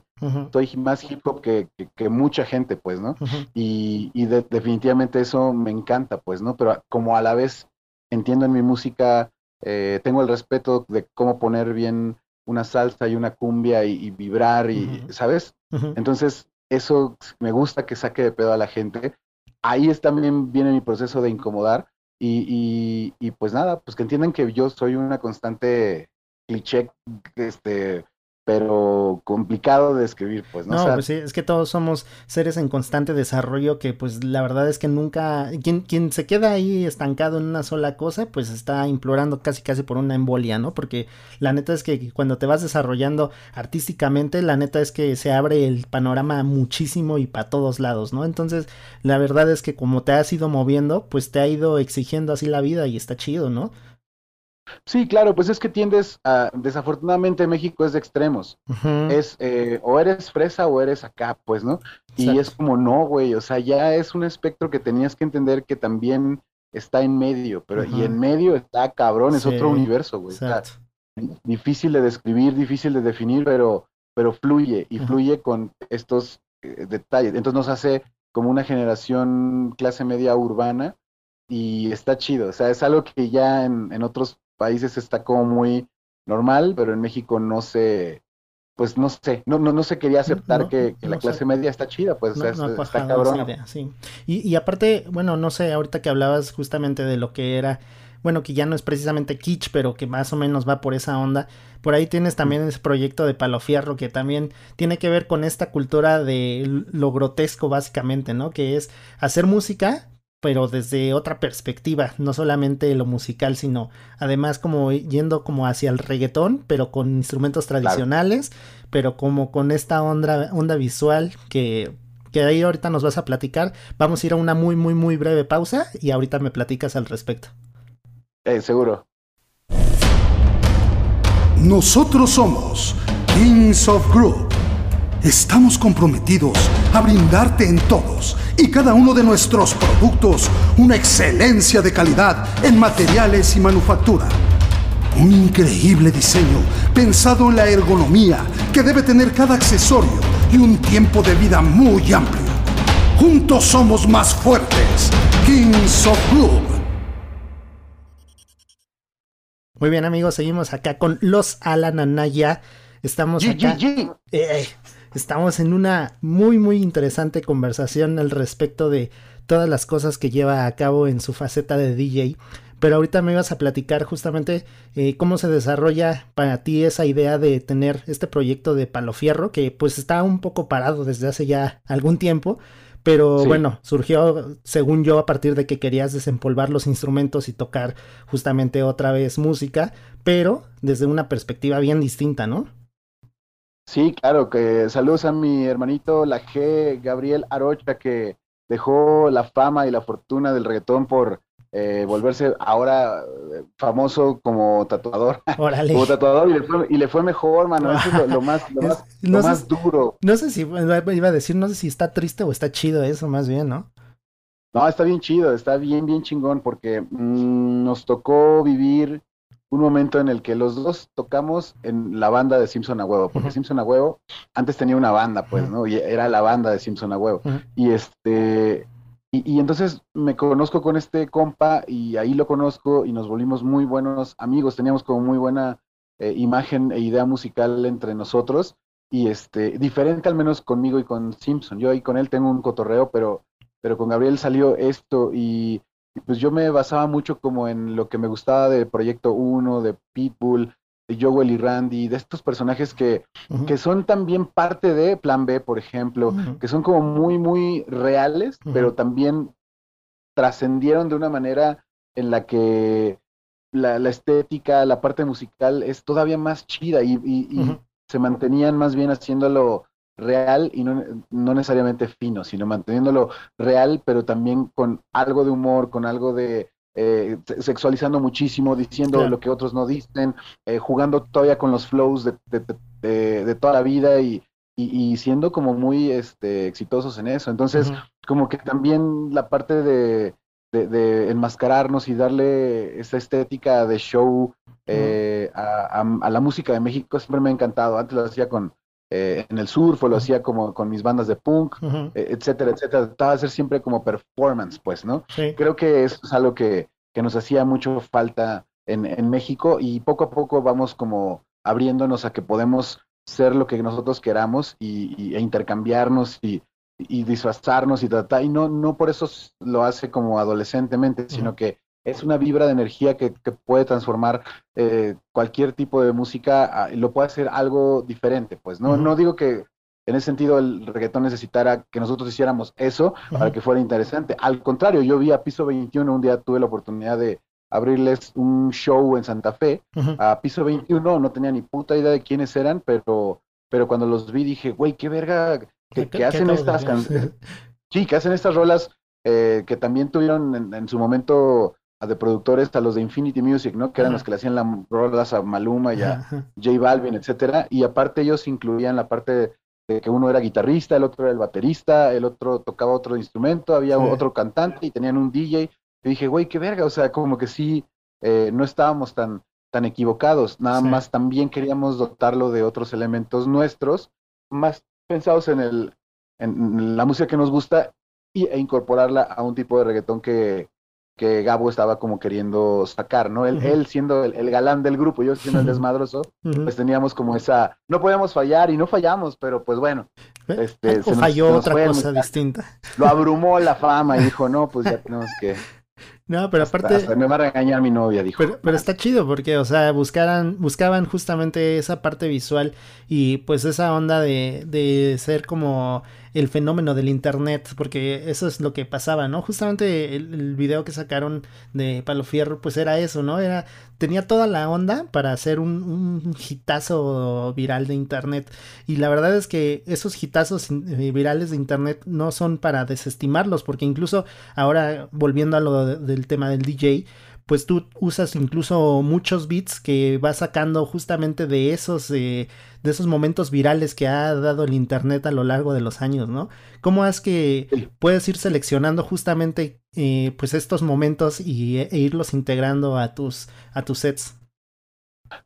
soy más hip hop que, que, mucha gente, pues, ¿no? Y, y definitivamente eso me encanta, pues, ¿no? Pero como a la vez entiendo en mi música, eh, tengo el respeto de cómo poner bien una salsa y una cumbia y, vibrar y, ¿sabes? Entonces, eso me gusta que saque de pedo a la gente. Ahí es también viene mi proceso de incomodar y, y, pues nada, pues que entiendan que yo soy una constante cliché, este, pero complicado de escribir, pues, ¿no? No, pues sí, es que todos somos seres en constante desarrollo que pues la verdad es que nunca, quien, quien se queda ahí estancado en una sola cosa, pues está implorando casi casi por una embolia, ¿no? Porque la neta es que cuando te vas desarrollando artísticamente, la neta es que se abre el panorama muchísimo y para todos lados, ¿no? Entonces, la verdad es que como te has ido moviendo, pues te ha ido exigiendo así la vida y está chido, ¿no? Sí, claro, pues es que tiendes a, desafortunadamente México es de extremos, es eh, o eres fresa o eres acá, pues, ¿no? Y es como, no, güey, o sea, ya es un espectro que tenías que entender que también está en medio, pero y en medio está cabrón, es otro universo, güey. difícil de describir, difícil de definir, pero, pero fluye y fluye con estos eh, detalles. Entonces nos hace como una generación clase media urbana y está chido, o sea, es algo que ya en, en otros países está como muy normal, pero en México no se, pues no sé, no, no, no se quería aceptar que, la clase media está chida, pues está cabrón. sí. Y, y aparte, bueno, no sé, ahorita que hablabas justamente de lo que era, bueno, que ya no es precisamente kitsch, pero que más o menos va por esa onda. Por ahí tienes también ese proyecto de Palofierro que también tiene que ver con esta cultura de lo grotesco básicamente, ¿no? Que es hacer música, pero desde otra perspectiva, no solamente lo musical, sino además como yendo como hacia el reggaetón, pero con instrumentos tradicionales, pero como con esta onda, onda visual que, que ahí ahorita nos vas a platicar. Vamos a ir a una muy, muy, muy breve pausa y ahorita me platicas al respecto. Eh, seguro. Nosotros somos Kings of Group. Estamos comprometidos a brindarte en todos y cada uno de nuestros productos una excelencia de calidad en materiales y manufactura. Un increíble diseño pensado en la ergonomía que debe tener cada accesorio y un tiempo de vida muy amplio. Juntos somos más fuertes. Kings of Club. Muy bien amigos, seguimos acá con los Alan Anaya. Estamos acá. Eh, Estamos en una muy muy interesante conversación al respecto de todas las cosas que lleva a cabo en su faceta de DJ. Pero ahorita me ibas a platicar justamente eh, cómo se desarrolla para ti esa idea de tener este proyecto de Palo Fierro, que pues está un poco parado desde hace ya algún tiempo, pero bueno, surgió, según yo, a partir de que querías desempolvar los instrumentos y tocar justamente otra vez música, pero desde una perspectiva bien distinta, ¿no? Sí, claro, que saludos a mi hermanito, la G, Gabriel Arocha, que dejó la fama y la fortuna del reggaetón por eh, volverse ahora eh, famoso como tatuador. como tatuador y le, fue, mejor, mano. Eso es lo, más, lo más, duro. No sé si, iba a decir, no sé si está triste o está chido eso, más bien, ¿no? No, está bien chido, está bien, bien chingón, porque mm, nos tocó vivir un momento en el que los dos tocamos en la banda de Simpson a huevo, porque Simpson a huevo antes tenía una banda, pues, ¿no? Y era la banda de Simpson a huevo. Y este, y, entonces me conozco con este compa y ahí lo conozco y nos volvimos muy buenos amigos, teníamos como muy buena eh, imagen e idea musical entre nosotros y este, diferente al menos conmigo y con Simpson. Yo ahí con él tengo un cotorreo, pero, pero con Gabriel salió esto y pues yo me basaba mucho como en lo que me gustaba de Proyecto 1, de Pitbull, de Joel y Randy, de estos personajes que, que son también parte de Plan B, por ejemplo, que son como muy, muy reales, pero también trascendieron de una manera en la que la, estética, la parte musical es todavía más chida y, y se mantenían más bien haciéndolo real y no, no, necesariamente fino, sino manteniéndolo real, pero también con algo de humor, con algo de eh, sexualizando muchísimo, diciendo lo que otros no dicen, eh, jugando todavía con los flows de, de, toda la vida y, y, siendo como muy este, exitosos en eso. Entonces, como que también la parte de, de, enmascararnos y darle esa estética de show eh, a, a, la música de México siempre me ha encantado. Antes lo hacía con, eh, en el surf o lo hacía como con mis bandas de punk, eh, etcétera, etcétera. Trataba de ser siempre como performance, pues, ¿no? Creo que eso es algo que, que nos hacía mucho falta en, en, México y poco a poco vamos como abriéndonos a que podemos ser lo que nosotros queramos y, e intercambiarnos y, y disfrazarnos y tratar, y no, no por eso lo hace como adolescentemente, sino que es una vibra de energía que, puede transformar eh, cualquier tipo de música, y lo puede hacer algo diferente, pues, ¿no? No digo que en ese sentido el reggaetón necesitara que nosotros hiciéramos eso para que fuera interesante. Al contrario, yo vi a Piso 21, un día tuve la oportunidad de abrirles un show en Santa Fe, a Piso 21, no tenía ni puta idea de quiénes eran, pero, pero cuando los vi dije, güey, qué verga, que, hacen estas canciones. Sí, que hacen estas rolas eh, que también tuvieron en, su momento de productores a los de Infinity Music, ¿no? Que eran los que le hacían las rolas a Maluma y a J Balvin, etcétera. Y aparte ellos incluían la parte de que uno era guitarrista, el otro era el baterista, el otro tocaba otro instrumento, había otro cantante y tenían un DJ. Y dije, güey, qué verga, o sea, como que sí, eh, no estábamos tan, tan equivocados, nada más también queríamos dotarlo de otros elementos nuestros, más pensados en, el, en la música que nos gusta e incorporarla a un tipo de reggaetón que, que Gabo estaba como queriendo sacar, ¿no? Él, él siendo el, galán del grupo, yo siendo el desmadroso, pues teníamos como esa, no podíamos fallar y no fallamos, pero pues bueno. Este, o falló otra cosa distinta. Lo abrumó la fama y dijo, no, pues ya tenemos que no, pero aparte. me va a regañar mi novia, dijo. Pero, está chido porque, o sea, buscaran, buscaban justamente esa parte visual y pues esa onda de, de ser como el fenómeno del internet, porque eso es lo que pasaba, ¿no? Justamente el, video que sacaron de Palo Fierro, pues era eso, ¿no? Era, tenía toda la onda para hacer un, un hitazo viral de internet. Y la verdad es que esos hitazos eh, virales de internet no son para desestimarlos, porque incluso ahora, volviendo a lo del tema del DJ, pues tú usas incluso muchos beats que vas sacando justamente de esos, eh, de esos momentos virales que ha dado el internet a lo largo de los años, ¿no? ¿Cómo es que puedes ir seleccionando justamente eh, pues estos momentos y, e irlos integrando a tus, a tus sets?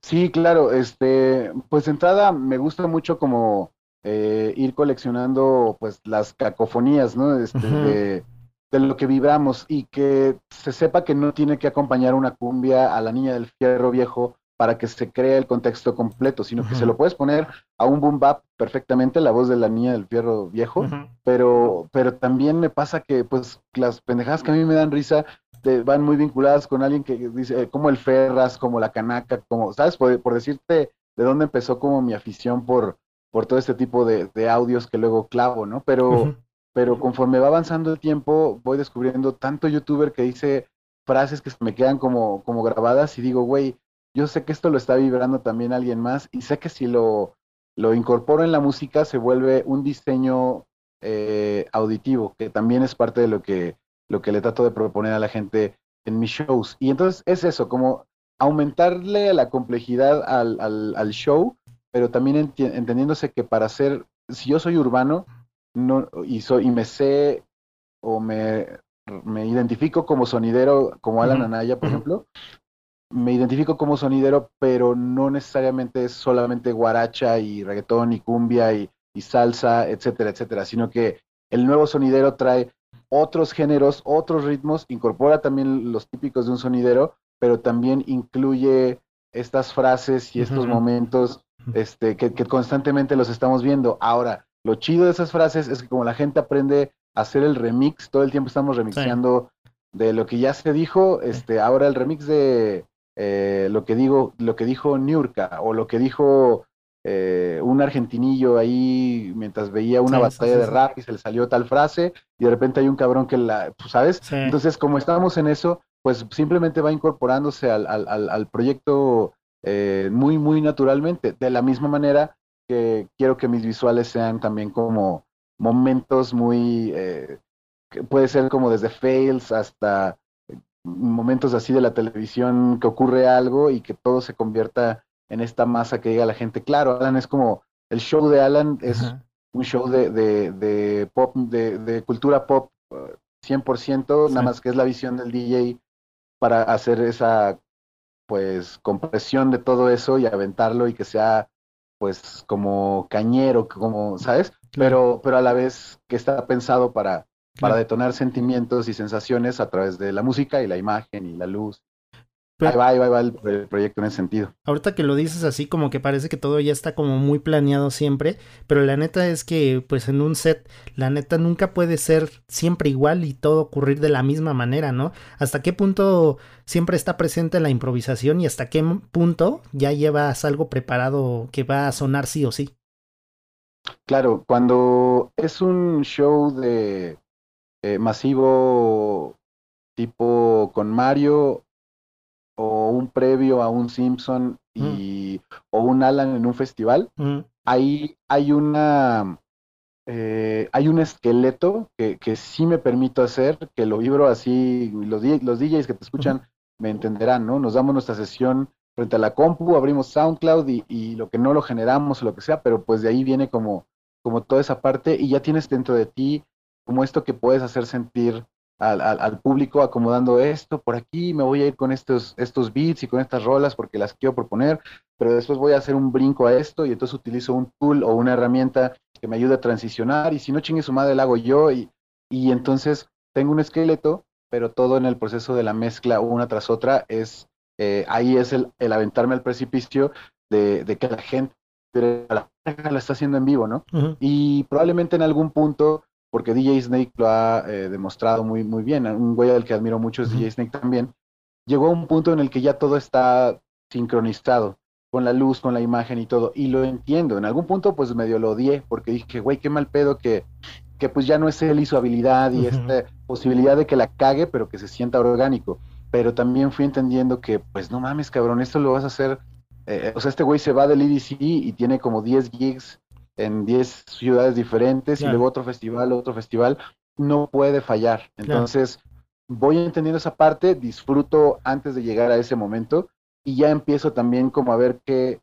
Sí, claro, este, pues entrada me gusta mucho como eh, ir coleccionando pues las cacofonías, ¿no? Este, de de lo que vibramos y que se sepa que no tiene que acompañar una cumbia a la niña del fierro viejo para que se cree el contexto completo, sino que se lo puedes poner a un boom bap perfectamente, la voz de la niña del fierro viejo, pero, pero también me pasa que pues las pendejadas que a mí me dan risa te van muy vinculadas con alguien que dice, eh, como el Ferras, como la Canaca, como, ¿sabes? Por, decirte de dónde empezó como mi afición por, por todo este tipo de, audios que luego clavo, ¿no? Pero pero conforme va avanzando el tiempo, voy descubriendo tanto youtuber que dice frases que me quedan como, como grabadas y digo, güey, yo sé que esto lo está vibrando también alguien más y sé que si lo, lo incorporo en la música se vuelve un diseño eh, auditivo, que también es parte de lo que, lo que le trato de proponer a la gente en mis shows. Y entonces es eso, como aumentarle la complejidad al, al, al show, pero también entendiéndose que para ser, si yo soy urbano, no, y, y me sé o me, me identifico como sonidero, como Alan Anaya, por ejemplo, me identifico como sonidero, pero no necesariamente es solamente guaracha y reggaetón y cumbia y, y, salsa, etcétera, etcétera, sino que el nuevo sonidero trae otros géneros, otros ritmos, incorpora también los típicos de un sonidero, pero también incluye estas frases y estos momentos este, que, que constantemente los estamos viendo. Ahora, lo chido de esas frases es que como la gente aprende a hacer el remix, todo el tiempo estamos remixeando de lo que ya se dijo, este, ahora el remix de eh, lo que digo, lo que dijo Niurka, o lo que dijo eh, un argentinillo ahí mientras veía una batalla de rap y se le salió tal frase, y de repente hay un cabrón que la, pues, ¿sabes? Entonces, como estamos en eso, pues simplemente va incorporándose al, al, al, proyecto eh, muy, muy naturalmente. De la misma manera que quiero que mis visuales sean también como momentos muy, eh, puede ser como desde fails hasta momentos así de la televisión que ocurre algo y que todo se convierta en esta masa que diga la gente, claro, Alan es como, el show de Alan es un show de, de, de pop, de, de, cultura pop 100%, nada más que es la visión del DJ para hacer esa pues compresión de todo eso y aventarlo y que sea pues como cañero, como, ¿sabes? Pero, pero a la vez que está pensado para, para detonar sentimientos y sensaciones a través de la música y la imagen y la luz. Ahí va, ahí va, el, proyecto en ese sentido. Ahorita que lo dices así, como que parece que todo ya está como muy planeado siempre, pero la neta es que, pues en un set, la neta nunca puede ser siempre igual y todo ocurrir de la misma manera, ¿no? ¿Hasta qué punto siempre está presente la improvisación y hasta qué punto ya llevas algo preparado que va a sonar sí o sí? Claro, cuando es un show de eh, masivo tipo con Mario o un previo a un Simpson y, o un Alan en un festival, ahí hay una eh, hay un esqueleto que, que, sí me permito hacer, que lo vibro así, los, los DJs que te escuchan me entenderán, ¿no? Nos damos nuestra sesión frente a la compu, abrimos SoundCloud y, y, lo que no lo generamos o lo que sea, pero pues de ahí viene como, como toda esa parte y ya tienes dentro de ti como esto que puedes hacer sentir al, público acomodando esto por aquí, me voy a ir con estos, estos beats y con estas rolas porque las quiero proponer, pero después voy a hacer un brinco a esto y entonces utilizo un tool o una herramienta que me ayude a transicionar y si no chingue su madre la hago yo y, y entonces tengo un esqueleto, pero todo en el proceso de la mezcla una tras otra es, eh, ahí es el, el, aventarme al precipicio de, de que la gente la, la, está haciendo en vivo, ¿no? Y probablemente en algún punto porque DJ Snake lo ha eh, demostrado muy, muy bien. Un güey al que admiro mucho es DJ Snake también. Llegó a un punto en el que ya todo está sincronizado con la luz, con la imagen y todo. Y lo entiendo. En algún punto, pues medio lo odié, porque dije, güey, qué mal pedo que, que pues ya no es él y su habilidad y esta posibilidad de que la cague, pero que se sienta orgánico. Pero también fui entendiendo que, pues no mames, cabrón, esto lo vas a hacer. Eh, o sea, este güey se va del EDC y tiene como 10 gigs en 10 ciudades diferentes y luego otro festival, otro festival, no puede fallar. Entonces, voy entendiendo esa parte, disfruto antes de llegar a ese momento y ya empiezo también como a ver qué,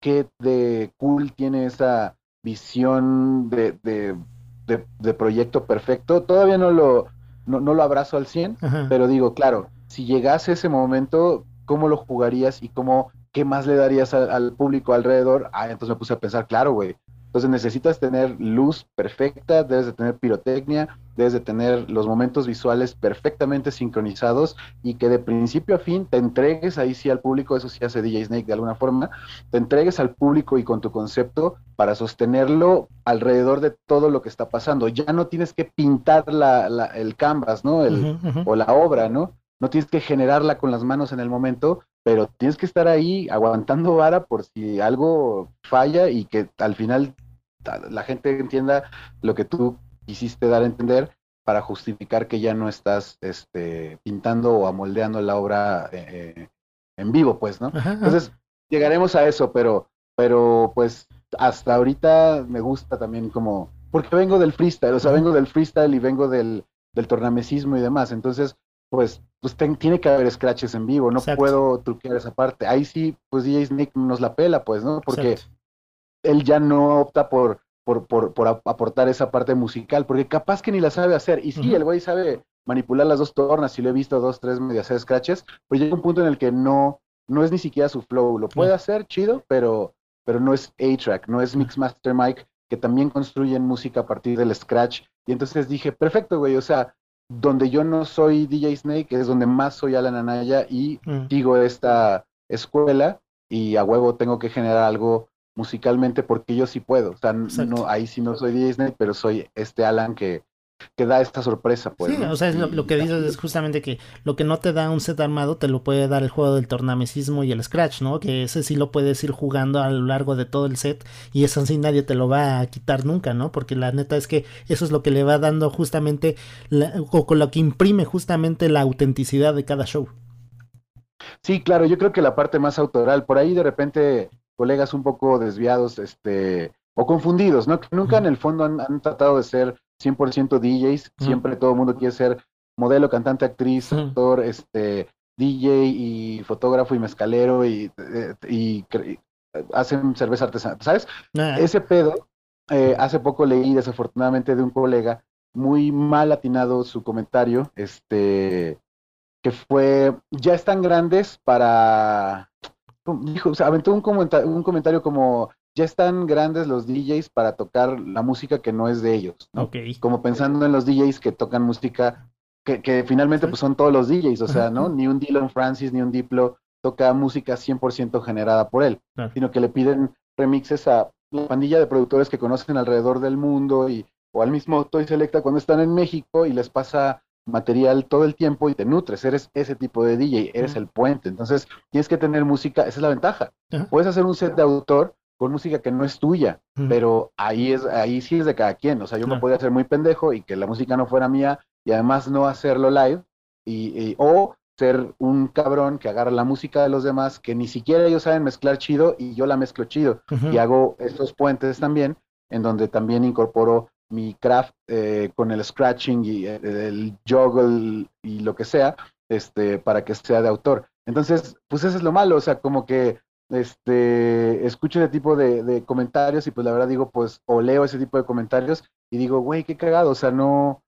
qué de cool tiene esa visión de, de, proyecto perfecto. Todavía no lo, no, lo abrazo al 100, pero digo, claro, si llegase ese momento, ¿cómo lo jugarías y cómo, qué más le darías al público alrededor? Ah, entonces me puse a pensar, claro, güey, entonces necesitas tener luz perfecta, debes de tener pirotecnia, debes de tener los momentos visuales perfectamente sincronizados y que de principio a fin te entregues ahí sí al público, eso sí hace DJ Snake de alguna forma, te entregues al público y con tu concepto para sostenerlo alrededor de todo lo que está pasando. Ya no tienes que pintar la, el canvas, ¿no? El, O la obra, ¿no? No tienes que generarla con las manos en el momento, pero tienes que estar ahí aguantando vara por si algo falla y que al final la gente entienda lo que tú quisiste dar a entender para justificar que ya no estás este, pintando o amoldeando la obra eh, eh, en vivo, pues, ¿no? Entonces, llegaremos a eso, pero, pero pues hasta ahorita me gusta también como, porque vengo del freestyle, o sea, vengo del freestyle y vengo del, del tornamesismo y demás, entonces, pues, pues tiene que haber scratches en vivo, no puedo truquear esa parte. Ahí sí, pues DJ Snake nos la pela, pues, ¿no? Porque él ya no opta por, por, por, por, aportar esa parte musical, porque capaz que ni la sabe hacer. Y sí, el güey sabe manipular las dos tornas, y lo he visto dos, tres medias scratches, pero llega un punto en el que no, no es ni siquiera su flow. Lo puede hacer chido, pero, pero no es A-Track, no es Mixmaster Mike, que también construyen música a partir del scratch. Y entonces dije, perfecto, güey, o sea, donde yo no soy DJ Snake, es donde más soy Alan Anaya y digo esta escuela y a huevo tengo que generar algo musicalmente porque yo sí puedo. O sea, no, ahí sí no soy Disney, pero soy este Alan que, que da esta sorpresa. Pues, sí, o sea, lo, que dices es justamente que lo que no te da un set armado te lo puede dar el juego del tornamesismo y el scratch, ¿no? Que ese sí lo puedes ir jugando a lo largo de todo el set y eso sí nadie te lo va a quitar nunca, ¿no? Porque la neta es que eso es lo que le va dando justamente, o con lo que imprime justamente la autenticidad de cada show. Sí, claro, yo creo que la parte más autoral, por ahí de repente colegas un poco desviados este, o confundidos, ¿no? Que nunca en el fondo han, tratado de ser 100% DJs, siempre todo el mundo quiere ser modelo, cantante, actriz, actor, este, DJ y fotógrafo y mezcalero y, eh, y, hacen cerveza artesana, ¿sabes? Ah. Ese pedo, eh, hace poco leí desafortunadamente de un colega muy mal atinado su comentario, este, que fue, ya están grandes para dijo, o sea, aventó un, comentario, un comentario como, ya están grandes los DJs para tocar la música que no es de ellos, ¿no? Como pensando en los DJs que tocan música que, finalmente pues son todos los DJs, o sea, ¿no? Ni un Dylan Francis ni un Diplo toca música 100% generada por él, sino que le piden remixes a la pandilla de productores que conocen alrededor del mundo y o al mismo Toy Selecta cuando están en México y les pasa material todo el tiempo y te nutres, eres ese tipo de DJ, eres el puente, entonces tienes que tener música, esa es la ventaja. Puedes hacer un set de autor con música que no es tuya, pero ahí es ahí sí es de cada quien, o sea, yo me podía hacer muy pendejo y que la música no fuera mía y además no hacerlo live y, o ser un cabrón que agarra la música de los demás que ni siquiera ellos saben mezclar chido y yo la mezclo chido. Y hago estos puentes también en donde también incorporo mi craft eh, con el scratching y eh, el juggle y lo que sea, este, para que sea de autor. Entonces, pues eso es lo malo, o sea, como que este, escucho ese tipo de, comentarios y pues la verdad digo, pues, o leo ese tipo de comentarios y digo, güey, qué cagado, o sea, no,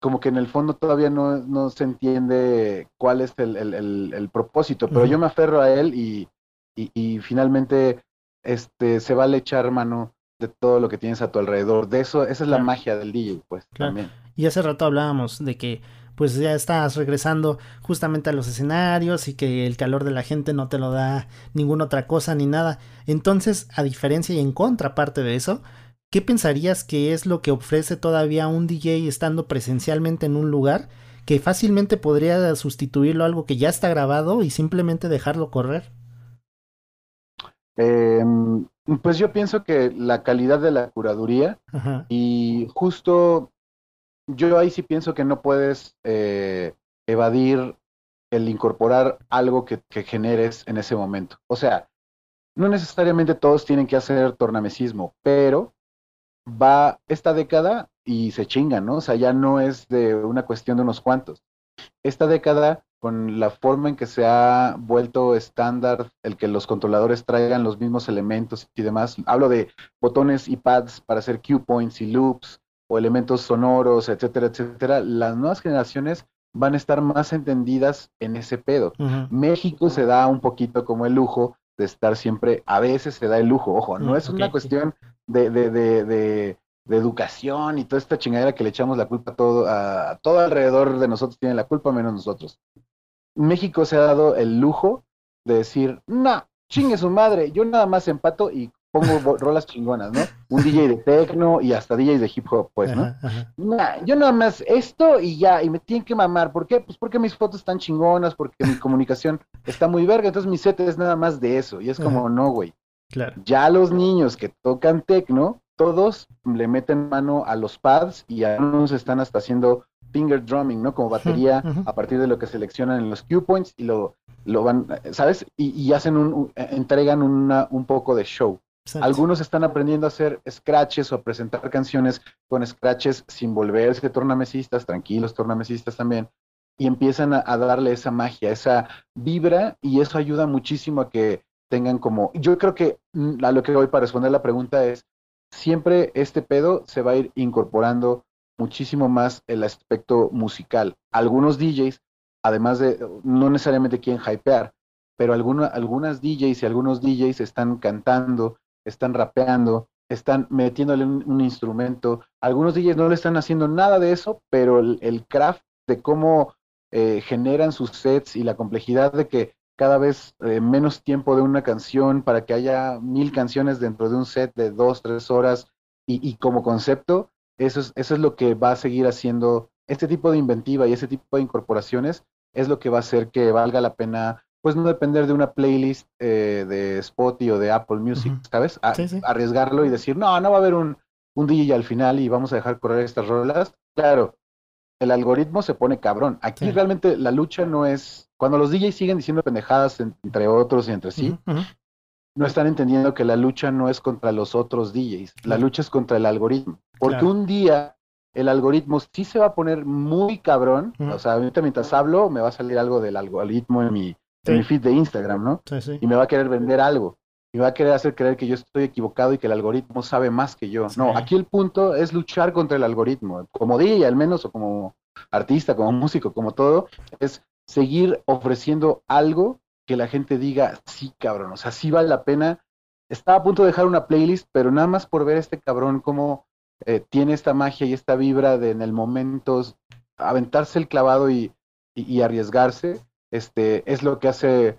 como que en el fondo todavía no, no se entiende cuál es el, el, el, propósito, pero yo me aferro a él y, y, y, finalmente este, se vale echar mano de todo lo que tienes a tu alrededor. De eso, esa es la magia del DJ, pues también. Y hace rato hablábamos de que pues ya estás regresando justamente a los escenarios y que el calor de la gente no te lo da ninguna otra cosa ni nada. Entonces, a diferencia y en contraparte de eso, ¿qué pensarías que es lo que ofrece todavía un DJ estando presencialmente en un lugar que fácilmente podría sustituirlo a algo que ya está grabado y simplemente dejarlo correr? Eh, pues yo pienso que la calidad de la curaduría y justo yo ahí sí pienso que no puedes eh, evadir el incorporar algo que, que, generes en ese momento. O sea, no necesariamente todos tienen que hacer tornamesismo, pero va esta década y se chingan, ¿no? O sea, ya no es de una cuestión de unos cuantos. Esta década con la forma en que se ha vuelto estándar el que los controladores traigan los mismos elementos y demás. Hablo de botones y pads para hacer cue points y loops o elementos sonoros, etcétera, etcétera. Las nuevas generaciones van a estar más entendidas en ese pedo. México se da un poquito como el lujo de estar siempre, a veces se da el lujo, ojo, no es una cuestión de, de, de de educación y toda esta chingadera que le echamos la culpa a todo, a, todo alrededor de nosotros tiene la culpa menos nosotros. México se ha dado el lujo de decir, no, chingue su madre, yo nada más empato y pongo rolas chingonas, ¿no? Un DJ de techno y hasta DJs de hip hop, pues, ¿no? yo nada más esto y ya, y me tienen que mamar. ¿Por qué? Pues porque mis fotos están chingonas, porque mi comunicación está muy verga, entonces mi set es nada más de eso. Y es como, no, güey. Claro. Ya los niños que tocan techno todos le meten mano a los pads y algunos están hasta haciendo finger drumming, ¿no? Como batería a partir de lo que seleccionan en los cue points y lo, lo van, ¿sabes? Y, hacen un, entregan una, un poco de show. Algunos están aprendiendo a hacer scratches o a presentar canciones con scratches sin volverse tornamesistas, tranquilos tornamesistas también, y empiezan a, a darle esa magia, esa vibra, y eso ayuda muchísimo a que tengan como, yo creo que mm, a lo que voy para responder la pregunta es, siempre este pedo se va a ir incorporando muchísimo más el aspecto musical. Algunos DJs, además de, no necesariamente quieren hypear, pero algunas DJs y algunos DJs están cantando, están rapeando, están metiéndole un, instrumento. Algunos DJs no le están haciendo nada de eso, pero el, craft de cómo eh, generan sus sets y la complejidad de que cada vez eh, menos tiempo de una canción para que haya mil canciones dentro de un set de dos, tres horas y, como concepto, eso es, eso es lo que va a seguir haciendo este tipo de inventiva y ese tipo de incorporaciones es lo que va a hacer que valga la pena pues no depender de una playlist eh, de Spotify o de Apple Music, ¿sabes? Arriesgarlo y decir, no, no va a haber un, un DJ al final y vamos a dejar correr estas rolas. Claro, el algoritmo se pone cabrón. Aquí realmente la lucha no es. Cuando los DJs siguen diciendo pendejadas entre otros y entre sí, no están entendiendo que la lucha no es contra los otros DJs, la lucha es contra el algoritmo. Porque un día el algoritmo sí se va a poner muy cabrón. O sea, ahorita mientras hablo, me va a salir algo del algoritmo en mi, en mi feed de Instagram, ¿no? y me va a querer vender algo y va a querer hacer creer que yo estoy equivocado y que el algoritmo sabe más que yo. No, aquí el punto es luchar contra el algoritmo. Como DJ al menos, o como artista, como músico, como todo, es seguir ofreciendo algo que la gente diga, sí, cabrón, o sea, sí vale la pena. Estaba a punto de dejar una playlist, pero nada más por ver a este cabrón cómo eh, tiene esta magia y esta vibra de en el momento aventarse el clavado y, arriesgarse, este, es lo que hace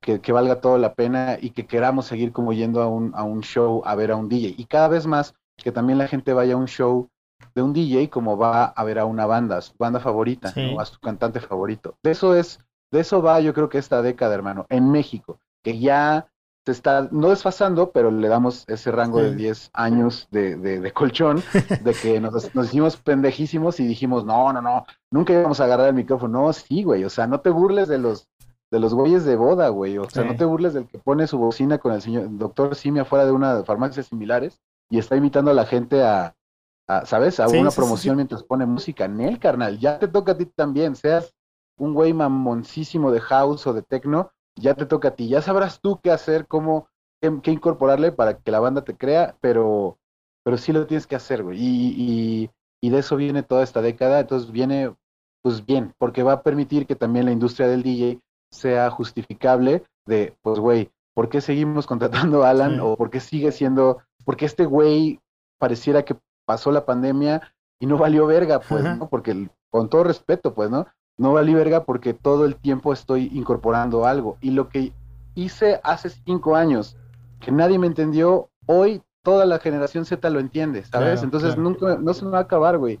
que, que, valga toda la pena y que queramos seguir como yendo a un, a un show a ver a un DJ. Y cada vez más que también la gente vaya a un show de un DJ como va a ver a una banda, su banda favorita, a su cantante favorito. De eso es, de eso va yo creo que esta década, hermano, en México, que ya se está, no desfasando, pero le damos ese rango de 10 años de, de, colchón, de que nos, nos, hicimos pendejísimos y dijimos, no, no, no, nunca íbamos a agarrar el micrófono. No, sí, güey, o sea, no te burles de los de los güeyes de boda, güey, o sea, no te burles del que pone su bocina con el señor doctor Simi afuera de una de farmacias similares y está invitando a la gente a, ¿sabes? A una promoción mientras pone música. Nel, carnal, ya te toca a ti también, seas un güey mamoncísimo de house o de techno, ya te toca a ti. Ya sabrás tú qué hacer, cómo, qué, incorporarle para que la banda te crea, pero, pero sí lo tienes que hacer, güey. Y, y, de eso viene toda esta década, entonces viene, pues bien, porque va a permitir que también la industria del DJ sea justificable de, pues, güey, ¿por qué seguimos contratando a Alan? O ¿por qué sigue siendo, porque este güey pareciera que pasó la pandemia y no valió verga, pues, ¿no? Porque con todo respeto, pues, ¿no? No valió verga porque todo el tiempo estoy incorporando algo. Y lo que hice hace cinco años, que nadie me entendió, hoy toda la generación Z lo entiende, ¿sabes? Entonces nunca, no se me va a acabar, güey.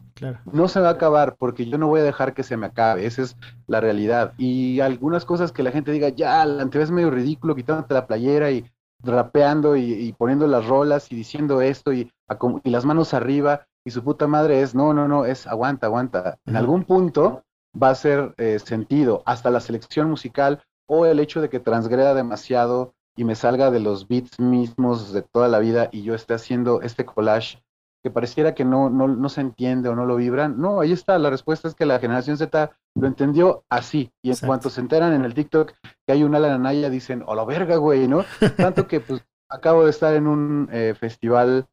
No se va a acabar porque yo no voy a dejar que se me acabe, esa es la realidad. Y algunas cosas que la gente diga, ya, te ves medio ridículo quitándote la playera y rapeando y, poniendo las rolas y diciendo esto y, y, las manos arriba y su puta madre es, no, no, no, es aguanta, aguanta. En algún punto va a ser eh, sentido, hasta la selección musical o el hecho de que transgreda demasiado y me salga de los beats mismos de toda la vida y yo esté haciendo este collage que pareciera que no, no, no, se entiende o no lo vibran. No, ahí está, la respuesta es que la generación Z lo entendió así. Y en cuanto se enteran en el TikTok que hay una Alan dicen, oh la verga, güey, ¿no? Tanto que pues acabo de estar en un eh, festival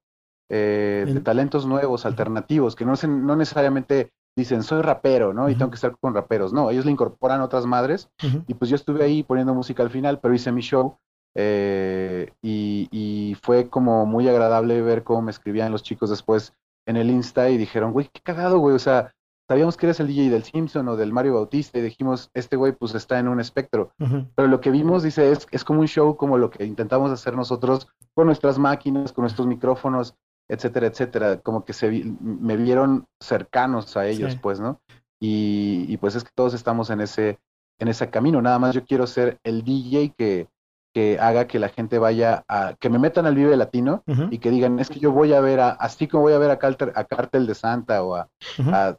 eh, de talentos nuevos, alternativos, que no, se, no necesariamente dicen, soy rapero, ¿no? Y tengo que estar con raperos. No, ellos le incorporan otras madres. Y pues yo estuve ahí poniendo música al final, pero hice mi show eh, y, fue como muy agradable ver cómo me escribían los chicos después en el Insta y dijeron, güey, qué cagado, güey, o sea, sabíamos que eres el DJ del Simpson o del Mario Bautista y dijimos, este güey pues está en un espectro. Pero lo que vimos, dice, es, es como un show como lo que intentamos hacer nosotros con nuestras máquinas, con nuestros micrófonos, etcétera, etcétera. Como que se me vieron cercanos a ellos, pues, ¿no? Y, y, pues es que todos estamos en ese, en ese camino. Nada más yo quiero ser el DJ que, que haga que la gente vaya a, que me metan al Vive Latino y que digan, es que yo voy a ver a, así como voy a ver a, Carter, a Cartel de Santa o a,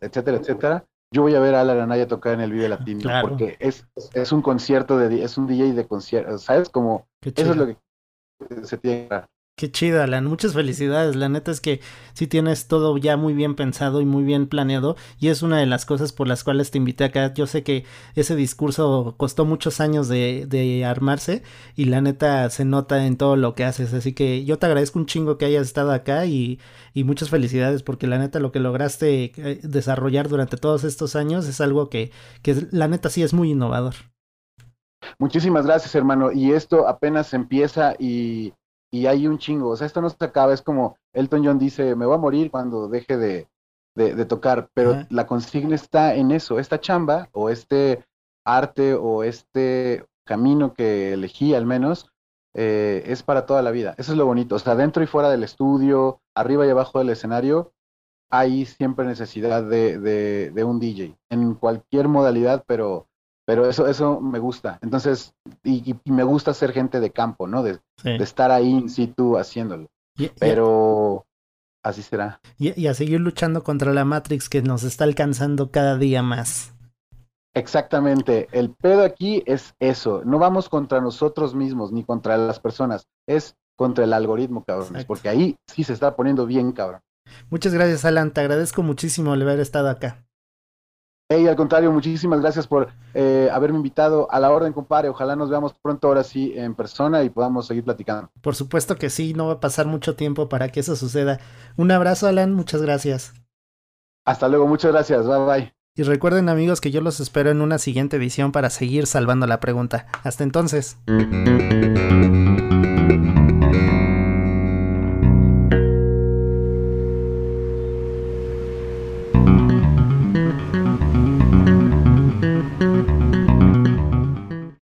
etcétera, etcétera, yo voy a ver a la Aranaya tocar en el Vive Latino, porque es, es un concierto de, es un DJ de concierto, ¿sabes? Como, eso es lo que se tiene que Qué chido, Alan. Muchas felicidades. La neta es que sí tienes todo ya muy bien pensado y muy bien planeado. Y es una de las cosas por las cuales te invité acá. Yo sé que ese discurso costó muchos años de, de armarse. Y la neta se nota en todo lo que haces. Así que yo te agradezco un chingo que hayas estado acá. Y, y muchas felicidades. Porque la neta lo que lograste eh, desarrollar durante todos estos años es algo que, que la neta sí es muy innovador. Muchísimas gracias, hermano. Y esto apenas empieza y y hay un chingo. O sea, esto no se acaba, es como Elton John dice, me voy a morir cuando deje de, de, tocar, pero la consigna está en eso, esta chamba o este arte o este camino que elegí al menos, eh, es para toda la vida. Eso es lo bonito. O sea, dentro y fuera del estudio, arriba y abajo del escenario, hay siempre necesidad de, de, de un DJ, en cualquier modalidad, pero pero eso, eso me gusta. Entonces, y, me gusta ser gente de campo, ¿no? De, estar ahí in situ haciéndolo. Pero así será. Y, a seguir luchando contra la Matrix que nos está alcanzando cada día más. Exactamente. El pedo aquí es eso. No vamos contra nosotros mismos ni contra las personas. Es contra el algoritmo, cabrones. Porque ahí sí se está poniendo bien, cabrón. Muchas gracias, Alan. Te agradezco muchísimo el haber estado acá. Hey, al contrario, muchísimas gracias por eh, haberme invitado a la orden, compadre. Ojalá nos veamos pronto ahora sí en persona y podamos seguir platicando. Por supuesto que sí, no va a pasar mucho tiempo para que eso suceda. Un abrazo, Alan, muchas gracias. Hasta luego, muchas gracias. Bye bye. Y recuerden amigos que yo los espero en una siguiente edición para seguir salvando la pregunta. Hasta entonces.